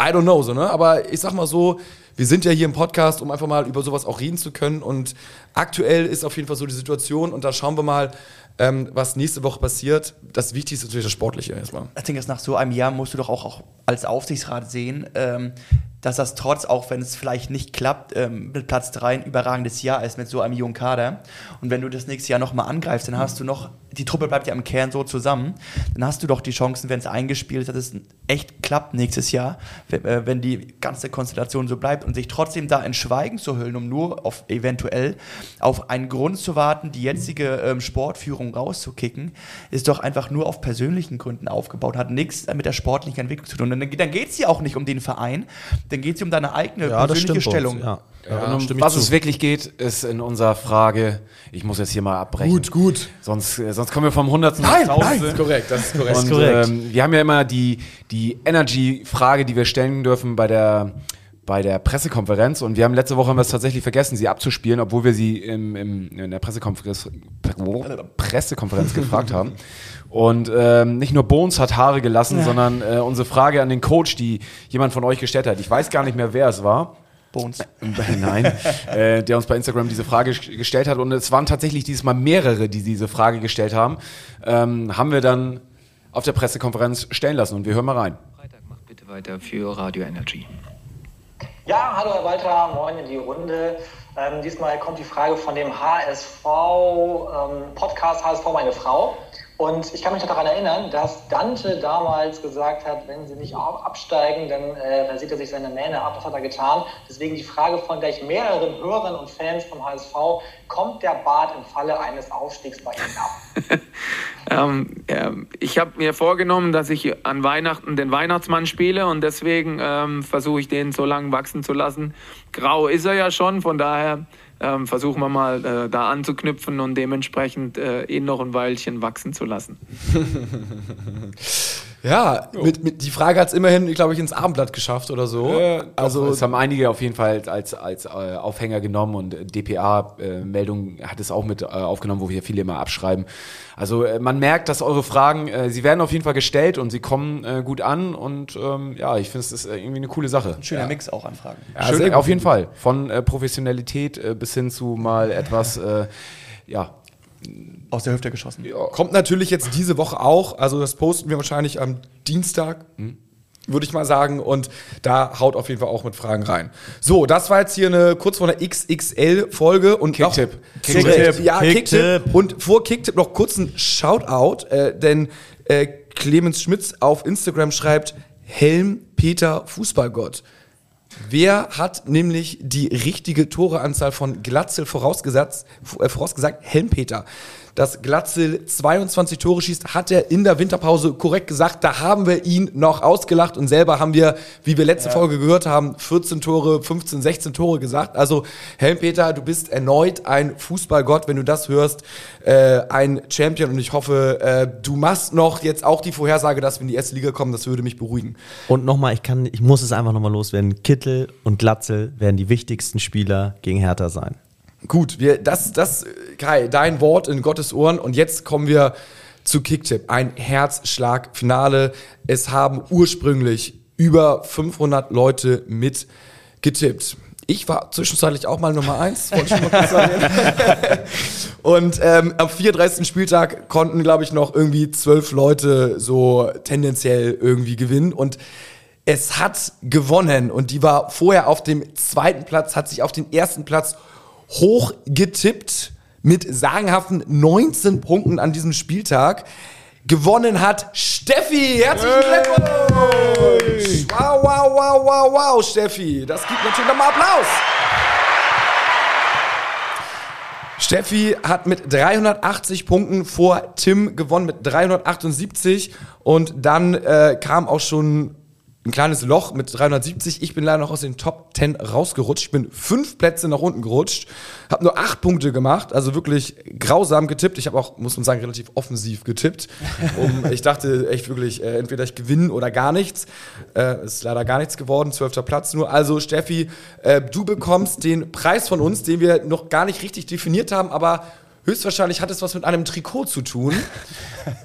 [SPEAKER 4] I don't know, so, ne? Aber ich sag mal so, wir sind ja hier im Podcast, um einfach mal über sowas auch reden zu können. Und aktuell ist auf jeden Fall so die Situation und da schauen wir mal, ähm, was nächste Woche passiert. Das Wichtigste ist natürlich das Sportliche erstmal.
[SPEAKER 6] Ich denke, nach so einem Jahr musst du doch auch, auch als Aufsichtsrat sehen, ähm, dass das trotz, auch wenn es vielleicht nicht klappt, ähm, mit Platz 3 ein überragendes Jahr ist mit so einem jungen Kader. Und wenn du das nächste Jahr nochmal angreifst, dann hast du noch die Truppe bleibt ja im Kern so zusammen, dann hast du doch die Chancen, wenn es eingespielt ist, dass es echt klappt nächstes Jahr, wenn, äh, wenn die ganze Konstellation so bleibt und sich trotzdem da in Schweigen zu hüllen, um nur auf eventuell auf einen Grund zu warten, die jetzige ähm, Sportführung rauszukicken, ist doch einfach nur auf persönlichen Gründen aufgebaut, hat nichts mit der sportlichen Entwicklung zu tun. Und dann, dann geht es ja auch nicht um den Verein, dann geht es um deine eigene
[SPEAKER 1] Ja, das
[SPEAKER 6] persönliche Stellung.
[SPEAKER 1] Ja.
[SPEAKER 3] Ja, um was
[SPEAKER 1] zu.
[SPEAKER 3] es wirklich geht, ist in unserer Frage, ich muss jetzt hier mal abbrechen.
[SPEAKER 4] Gut, gut.
[SPEAKER 3] Sonst, äh, sonst kommen wir vom Hundertsten
[SPEAKER 4] Nein, nein,
[SPEAKER 3] Tausendste.
[SPEAKER 4] ist korrekt, das ist korrekt.
[SPEAKER 3] Und
[SPEAKER 1] korrekt.
[SPEAKER 3] Ähm, wir haben ja immer die, die Energy-Frage, die wir stellen dürfen bei der, bei der Pressekonferenz. Und wir haben letzte Woche haben wir es tatsächlich vergessen, sie abzuspielen, obwohl wir sie im, im, in der Pressekonferenz, Pressekonferenz gefragt haben. Und ähm, nicht nur Bones hat Haare gelassen, sondern äh, unsere Frage an den Coach, die jemand von euch gestellt hat. Ich weiß gar nicht mehr, wer es war.
[SPEAKER 6] Bones.
[SPEAKER 3] Nein, äh, der uns bei Instagram diese Frage ges- gestellt hat. Und es waren tatsächlich dieses Mal mehrere, die diese Frage gestellt haben. Ähm, haben wir dann auf der Pressekonferenz stellen lassen. Und wir hören mal rein.
[SPEAKER 7] Freitag macht bitte weiter für Radio Energy.
[SPEAKER 8] Ja, hallo Herr Walter, moin in die Runde. Ähm, diesmal kommt die Frage von dem HSV ähm, Podcast HSV meine Frau. Und ich kann mich noch daran erinnern, dass Dante damals gesagt hat, wenn sie nicht ab- absteigen, dann äh, rasiert er sich seine Mähne ab. Das hat er getan. Deswegen die Frage von gleich mehreren Hörern und Fans vom HSV, kommt der Bart im Falle eines Aufstiegs bei Ihnen ab?
[SPEAKER 7] Ähm, ähm, ich habe mir vorgenommen, dass ich an Weihnachten den Weihnachtsmann spiele und deswegen ähm, versuche ich den so lange wachsen zu lassen. Grau ist er ja schon, von daher ähm, versuchen wir mal äh, da anzuknüpfen und dementsprechend äh, ihn noch ein Weilchen wachsen zu lassen.
[SPEAKER 4] Ja, mit, mit, die Frage hat es immerhin, glaube ich, ins Abendblatt geschafft oder so.
[SPEAKER 3] Also
[SPEAKER 4] also,
[SPEAKER 3] es haben einige auf jeden Fall als, als äh, Aufhänger genommen und äh, DPA-Meldung hat es auch mit äh, aufgenommen, wo wir viele immer abschreiben. Also äh, man merkt, dass eure Fragen, äh, sie werden auf jeden Fall gestellt und sie kommen äh, gut an und ähm, ja, ich finde es ist äh, irgendwie eine coole Sache.
[SPEAKER 6] Schöner Mix auch an Fragen.
[SPEAKER 3] Ja,
[SPEAKER 4] gut.
[SPEAKER 3] auf jeden Fall. Von äh, Professionalität äh, bis hin zu mal etwas, äh, ja,
[SPEAKER 6] Aus der Hüfte geschossen.
[SPEAKER 4] kommt natürlich jetzt diese Woche auch. Also, das posten wir wahrscheinlich am Dienstag. Würde ich mal sagen. Und da haut auf jeden Fall auch mit Fragen rein. So, das war jetzt hier eine kurz vor einer XXL-Folge. und
[SPEAKER 3] Kicktipp. Kicktipp.
[SPEAKER 4] Ja, Kicktipp.
[SPEAKER 1] Kicktipp.
[SPEAKER 4] Und vor Kicktipp noch kurz ein Shoutout, äh, denn äh, Clemens Schmitz auf Instagram schreibt Helm Peter Fußballgott. Wer hat nämlich die richtige Toreanzahl von Glatzel vorausgesagt? Äh, vorausgesagt? Helmpeter. Dass Glatzel 22 Tore schießt, hat er in der Winterpause korrekt gesagt. Da haben wir ihn noch ausgelacht und selber haben wir, wie wir letzte Folge gehört haben, 14 Tore, 15, 16 Tore gesagt. Also Helmpeter, du bist erneut ein Fußballgott, wenn du das hörst, äh, ein Champion und ich hoffe, äh, du machst noch jetzt auch die Vorhersage, dass wir in die erste Liga kommen. Das würde mich beruhigen.
[SPEAKER 1] Und nochmal, ich kann, ich muss es einfach nochmal loswerden. Kittel und Glatzel werden die wichtigsten Spieler gegen Hertha sein.
[SPEAKER 4] Gut, wir, das, das, Kai, dein Wort in Gottes Ohren. Und jetzt kommen wir zu Kicktipp. Ein Herzschlag-Finale. Es haben ursprünglich über 500 Leute mit getippt. Ich war zwischenzeitlich auch mal Nummer eins, wollte ich mal kurz sagen. Und ähm, am 34. Spieltag konnten, glaube ich, noch irgendwie zwölf Leute so tendenziell irgendwie gewinnen. Und es hat gewonnen und die war vorher auf dem zweiten Platz, hat sich auf den ersten Platz hochgetippt mit sagenhaften 19 Punkten an diesem Spieltag. Gewonnen hat Steffi. Herzlichen Glückwunsch! Wow, wow, wow, wow, wow, Steffi. Das gibt natürlich nochmal Applaus. Steffi hat mit 380 Punkten vor Tim gewonnen mit 378 und dann äh, kam auch schon ein kleines Loch mit 370. Ich bin leider noch aus den Top 10 rausgerutscht. Ich bin fünf Plätze nach unten gerutscht, habe nur acht Punkte gemacht, also wirklich grausam getippt. Ich habe auch, muss man sagen, relativ offensiv getippt. Um, ich dachte echt wirklich, äh, entweder ich gewinne oder gar nichts. Äh, ist leider gar nichts geworden, zwölfter Platz nur. Also Steffi, äh, du bekommst den Preis von uns, den wir noch gar nicht richtig definiert haben, aber Höchstwahrscheinlich hat es was mit einem Trikot zu tun.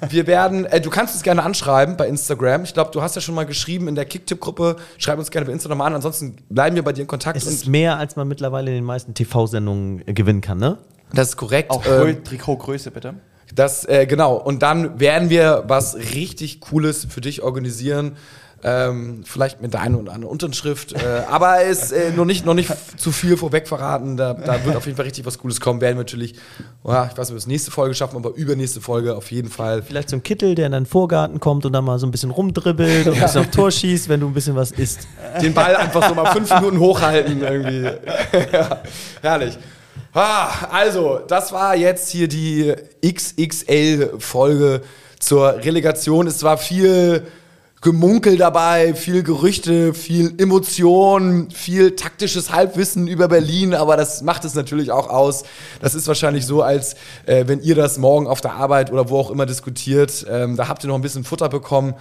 [SPEAKER 4] Wir werden, äh, du kannst uns gerne anschreiben bei Instagram. Ich glaube, du hast ja schon mal geschrieben in der Kicktipp-Gruppe. Schreib uns gerne bei Instagram an. Ansonsten bleiben wir bei dir in Kontakt.
[SPEAKER 1] Es ist mehr, als man mittlerweile in den meisten TV-Sendungen äh, gewinnen kann, ne?
[SPEAKER 4] das ist korrekt.
[SPEAKER 6] Auch
[SPEAKER 4] Ähm,
[SPEAKER 6] Grö- Trikotgröße, bitte.
[SPEAKER 4] Das, äh, genau. Und dann werden wir was richtig Cooles für dich organisieren. Ähm, vielleicht mit der einen oder anderen Unterschrift. Äh, aber es ist äh, noch, nicht, noch nicht zu viel vorweg verraten. Da, da wird auf jeden Fall richtig was Cooles kommen. Werden wir natürlich, ja, ich weiß nicht, ob wir es nächste Folge schaffen, aber übernächste Folge auf jeden Fall.
[SPEAKER 1] Vielleicht so ein Kittel, der in deinen Vorgarten kommt und dann mal so ein bisschen rumdribbelt und ein bisschen auf Tor schießt, wenn du ein bisschen was isst.
[SPEAKER 4] Den Ball einfach so mal fünf Minuten hochhalten irgendwie. ja, herrlich. Ah, also, das war jetzt hier die XXL-Folge zur Relegation. Es war viel Gemunkel dabei, viel Gerüchte, viel Emotion, viel taktisches Halbwissen über Berlin, aber das macht es natürlich auch aus. Das ist wahrscheinlich so, als äh, wenn ihr das morgen auf der Arbeit oder wo auch immer diskutiert. Ähm, da habt ihr noch ein bisschen Futter bekommen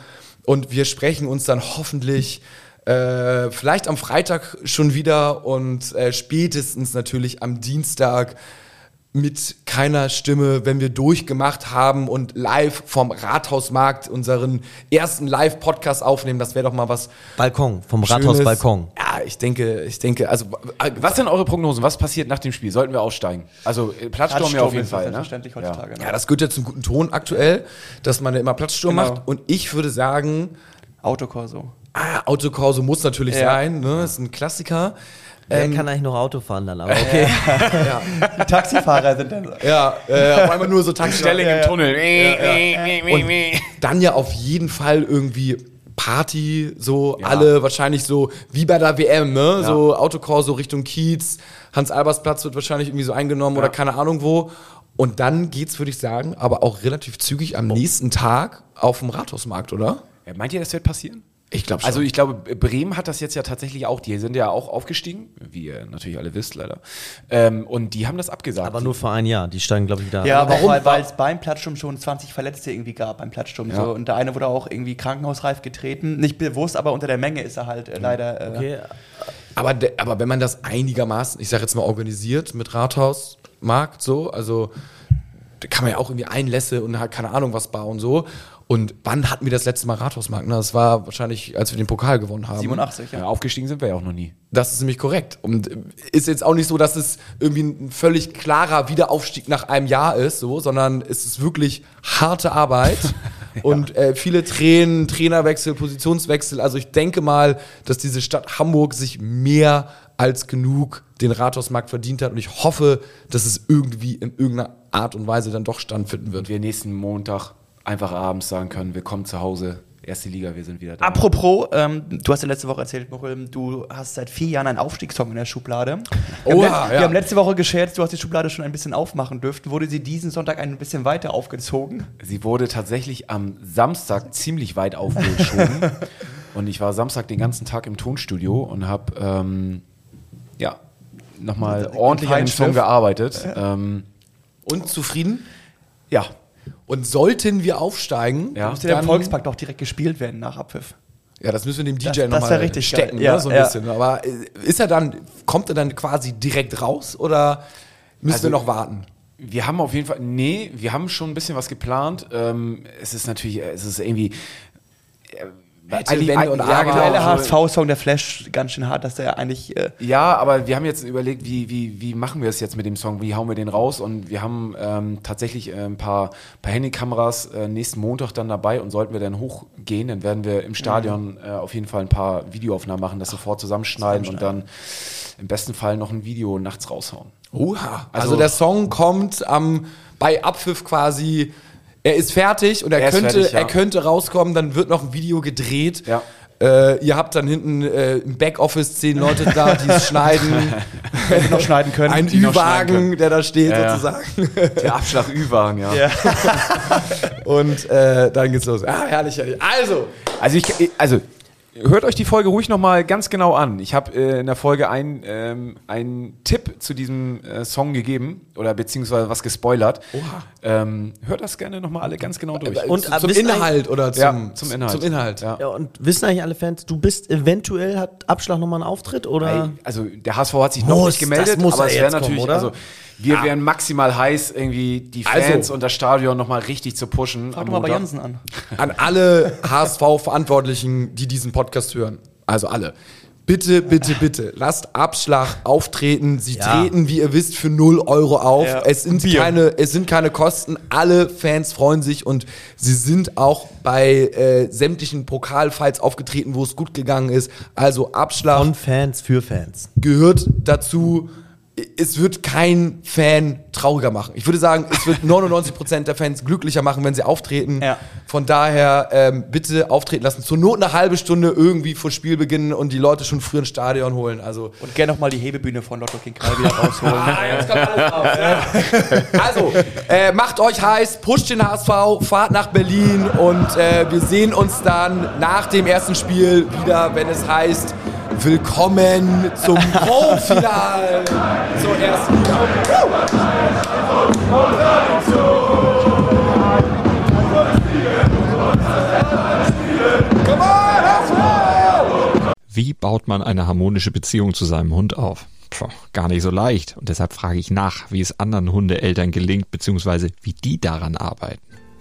[SPEAKER 4] und wir sprechen uns dann hoffentlich äh, vielleicht am Freitag schon wieder und äh, spätestens natürlich am Dienstag mit keiner Stimme, wenn wir durchgemacht haben und live vom Rathausmarkt unseren ersten Live-Podcast aufnehmen. Das wäre doch mal was.
[SPEAKER 1] Balkon, vom
[SPEAKER 4] Schönes.
[SPEAKER 1] Rathausbalkon.
[SPEAKER 4] Ja, ich denke, ich denke, also äh,
[SPEAKER 3] Was sind eure Prognosen? Was passiert nach dem Spiel? Sollten wir aufsteigen? Also äh, Platzsturm ja auf jeden
[SPEAKER 6] ist
[SPEAKER 3] Fall. Ne?
[SPEAKER 6] selbstverständlich heutzutage. ne?
[SPEAKER 4] ja, das gehört ja zum guten Ton aktuell, dass man ja immer Platzsturm
[SPEAKER 6] Genau.
[SPEAKER 4] macht. Und ich würde sagen,
[SPEAKER 6] Autokorso.
[SPEAKER 4] ah, Autokorso muss natürlich
[SPEAKER 6] Ja.
[SPEAKER 4] sein, ne? Ist ein Klassiker.
[SPEAKER 1] Wer
[SPEAKER 4] Ähm,
[SPEAKER 1] kann eigentlich noch Auto fahren dann? Aber okay.
[SPEAKER 6] Die Taxifahrer sind dann.
[SPEAKER 4] Ja, äh, auf einmal nur so Tankstellen.
[SPEAKER 3] Stelling im Tunnel.
[SPEAKER 4] Und dann ja auf jeden Fall irgendwie Party, so alle wahrscheinlich so wie bei der WM, ne? So Autokorso Richtung Kiez, Hans-Albers-Platz wird wahrscheinlich irgendwie so eingenommen oder keine Ahnung wo. Und dann geht's, würde ich sagen, aber auch relativ zügig am nächsten Tag auf dem Rathausmarkt, oder?
[SPEAKER 3] Ja, meint ihr, das wird passieren?
[SPEAKER 4] Ich glaube
[SPEAKER 3] Also ich glaube, Bremen hat das jetzt ja tatsächlich auch. Die sind ja auch aufgestiegen, wie ihr natürlich alle wisst, leider. Ähm, und die haben das abgesagt.
[SPEAKER 1] Aber nur für ein Jahr. Die steigen, glaube ich, wieder.
[SPEAKER 6] Ja,
[SPEAKER 4] warum?
[SPEAKER 6] Weil, es beim Platzsturm schon 20 Verletzte irgendwie gab, beim Platzsturm.
[SPEAKER 3] Ja.
[SPEAKER 6] So. Und der eine wurde auch irgendwie krankenhausreif getreten. Nicht bewusst, aber unter der Menge ist er halt äh, leider. Äh,
[SPEAKER 1] Okay.
[SPEAKER 4] Aber, de, aber wenn man das einigermaßen, ich sage jetzt mal organisiert mit Rathausmarkt so, also da kann man ja auch irgendwie Einlässe und halt keine Ahnung was bauen so. Und wann hatten wir das letzte Mal Rathausmarkt? Na, das war wahrscheinlich, als wir den Pokal gewonnen haben.
[SPEAKER 6] 87,
[SPEAKER 3] ja,
[SPEAKER 6] ja.
[SPEAKER 3] aufgestiegen sind wir ja auch noch nie.
[SPEAKER 4] Das ist nämlich korrekt. Und äh, ist jetzt auch nicht so, dass es irgendwie ein völlig klarer Wiederaufstieg nach einem Jahr ist, so, sondern es ist wirklich harte Arbeit und äh, viele Tränen, Trainerwechsel, Positionswechsel. Also ich denke mal, dass diese Stadt Hamburg sich mehr als genug den Rathausmarkt verdient hat und ich hoffe, dass es irgendwie in irgendeiner Art und Weise dann doch stattfinden wird.
[SPEAKER 3] Wir nächsten Montag einfach abends sagen können, willkommen zu Hause, erste Liga, wir sind wieder da.
[SPEAKER 6] Apropos, ähm, du hast ja letzte Woche erzählt, Michael, du hast seit vier Jahren einen Aufstiegssong in der Schublade. Wir,
[SPEAKER 4] Oha,
[SPEAKER 6] haben,
[SPEAKER 4] ja.
[SPEAKER 6] wir haben letzte Woche gescherzt, du hast die Schublade schon ein bisschen aufmachen dürfen. Wurde sie diesen Sonntag ein bisschen weiter aufgezogen?
[SPEAKER 3] Sie wurde tatsächlich am Samstag ziemlich weit aufgeschoben. und ich war Samstag den ganzen Tag im Tonstudio und habe ähm, ja nochmal ordentlich an dem Song gearbeitet. Ähm,
[SPEAKER 4] Und zufrieden?
[SPEAKER 3] ja,
[SPEAKER 4] Und sollten wir aufsteigen,
[SPEAKER 3] Ja.
[SPEAKER 6] Müsste der Volkspark doch direkt gespielt werden nach Abpfiff.
[SPEAKER 4] Ja, das müssen wir dem DJ nochmal stecken,
[SPEAKER 6] geil. Ja,
[SPEAKER 4] ne, so ein
[SPEAKER 6] ja.
[SPEAKER 4] bisschen. Aber äh, ist er dann, kommt er dann quasi direkt raus oder müssen
[SPEAKER 3] Also-
[SPEAKER 4] wir noch warten?
[SPEAKER 3] Wir haben auf jeden Fall, nee, wir haben schon ein bisschen was geplant. Ähm, es ist natürlich, es ist irgendwie.
[SPEAKER 4] Hätte,
[SPEAKER 3] eigentlich-
[SPEAKER 4] wenn und
[SPEAKER 3] ja,
[SPEAKER 4] aber.
[SPEAKER 3] genau,
[SPEAKER 6] Aktuelle
[SPEAKER 3] so-
[SPEAKER 6] HSV-Song, der Flash, ganz schön hart, dass der eigentlich. Äh,
[SPEAKER 3] Ja, aber wir haben jetzt überlegt, wie, wie, wie machen wir es jetzt mit dem Song? Wie hauen wir den raus? Und wir haben ähm, tatsächlich äh, ein paar, paar Handykameras äh, nächsten Montag dann dabei und sollten wir dann hochgehen, dann werden wir im Stadion äh, auf jeden Fall ein paar Videoaufnahmen machen, das sofort zusammenschneiden und dann im besten Fall noch ein Video nachts raushauen.
[SPEAKER 4] Oha. Also,
[SPEAKER 3] Also-
[SPEAKER 4] der Song kommt am bei Abpfiff quasi. Er ist fertig und er,
[SPEAKER 3] Er
[SPEAKER 4] könnte,
[SPEAKER 3] fertig, ja.
[SPEAKER 4] er könnte rauskommen, dann wird noch ein Video gedreht.
[SPEAKER 3] Ja.
[SPEAKER 4] Äh, ihr habt dann hinten äh, im Backoffice zehn Leute da, die es schneiden.
[SPEAKER 6] hätte noch schneiden können.
[SPEAKER 4] Ein Ü-Wagen, der da steht
[SPEAKER 3] Ja, ja.
[SPEAKER 4] sozusagen.
[SPEAKER 3] Der Abschlag Ü-Wagen, ja.
[SPEAKER 4] Und äh, dann geht's los. Ah, herrlich, herrlich. Also,
[SPEAKER 3] Also ich, also hört euch die Folge ruhig nochmal ganz genau an. Ich habe äh, in der Folge einen ähm, einen Tipp zu diesem äh, Song gegeben oder beziehungsweise was gespoilert. Ähm, hört das gerne nochmal alle ganz genau durch.
[SPEAKER 1] Und,
[SPEAKER 4] zum,
[SPEAKER 1] äh,
[SPEAKER 4] zum
[SPEAKER 1] wissen
[SPEAKER 4] Inhalt oder zum,
[SPEAKER 3] Ja, zum Inhalt.
[SPEAKER 4] Zum Inhalt.
[SPEAKER 3] Ja.
[SPEAKER 1] Ja, und wissen eigentlich alle Fans, du bist eventuell, hat Abschlag nochmal einen Auftritt oder?
[SPEAKER 3] Ey, also der HSV hat sich noch
[SPEAKER 1] Muss,
[SPEAKER 3] nicht gemeldet,
[SPEAKER 1] das muss
[SPEAKER 3] aber
[SPEAKER 1] er
[SPEAKER 3] es wäre
[SPEAKER 1] kommen,
[SPEAKER 3] natürlich,
[SPEAKER 1] oder?
[SPEAKER 3] also wir wären maximal heiß, irgendwie die Fans
[SPEAKER 4] Also-
[SPEAKER 3] und das Stadion nochmal richtig zu pushen.
[SPEAKER 6] Frag mal bei. Jansen an.
[SPEAKER 4] An alle HSV-Verantwortlichen, die diesen Podcast hören. Also alle. Bitte, bitte, bitte, lasst Abschlag auftreten. Sie
[SPEAKER 1] Ja.
[SPEAKER 4] treten, wie ihr wisst, für 0 Euro auf.
[SPEAKER 6] Ja,
[SPEAKER 4] Es, sind
[SPEAKER 6] Bier.
[SPEAKER 4] keine, es sind keine Kosten. Alle Fans freuen sich und sie sind auch bei äh, sämtlichen Pokalfights aufgetreten, wo es gut gegangen ist. Also Abschlag
[SPEAKER 1] Von Fans für Fans.
[SPEAKER 4] gehört dazu. Es wird kein Fan trauriger machen. Ich würde sagen, es wird 99% der Fans glücklicher machen, wenn sie auftreten.
[SPEAKER 6] Ja.
[SPEAKER 4] Von daher ähm, bitte auftreten lassen. Zur Not eine halbe Stunde irgendwie vor Spiel beginnen und die Leute schon früher ins Stadion holen. Also
[SPEAKER 6] Und gerne nochmal die Hebebühne von Lotto King Karl wieder rausholen.
[SPEAKER 4] jetzt kommt alles raus. Ja. Also, äh, macht euch heiß, pusht den HSV, fahrt nach Berlin und äh, wir sehen uns dann nach dem ersten Spiel wieder, wenn es heißt, willkommen zum Pro-Final zur ersten!
[SPEAKER 9] Wie baut man eine harmonische Beziehung zu seinem Hund auf? Puh, gar nicht so leicht. Und deshalb frage ich nach, wie es anderen Hundeeltern gelingt, beziehungsweise wie die daran arbeiten.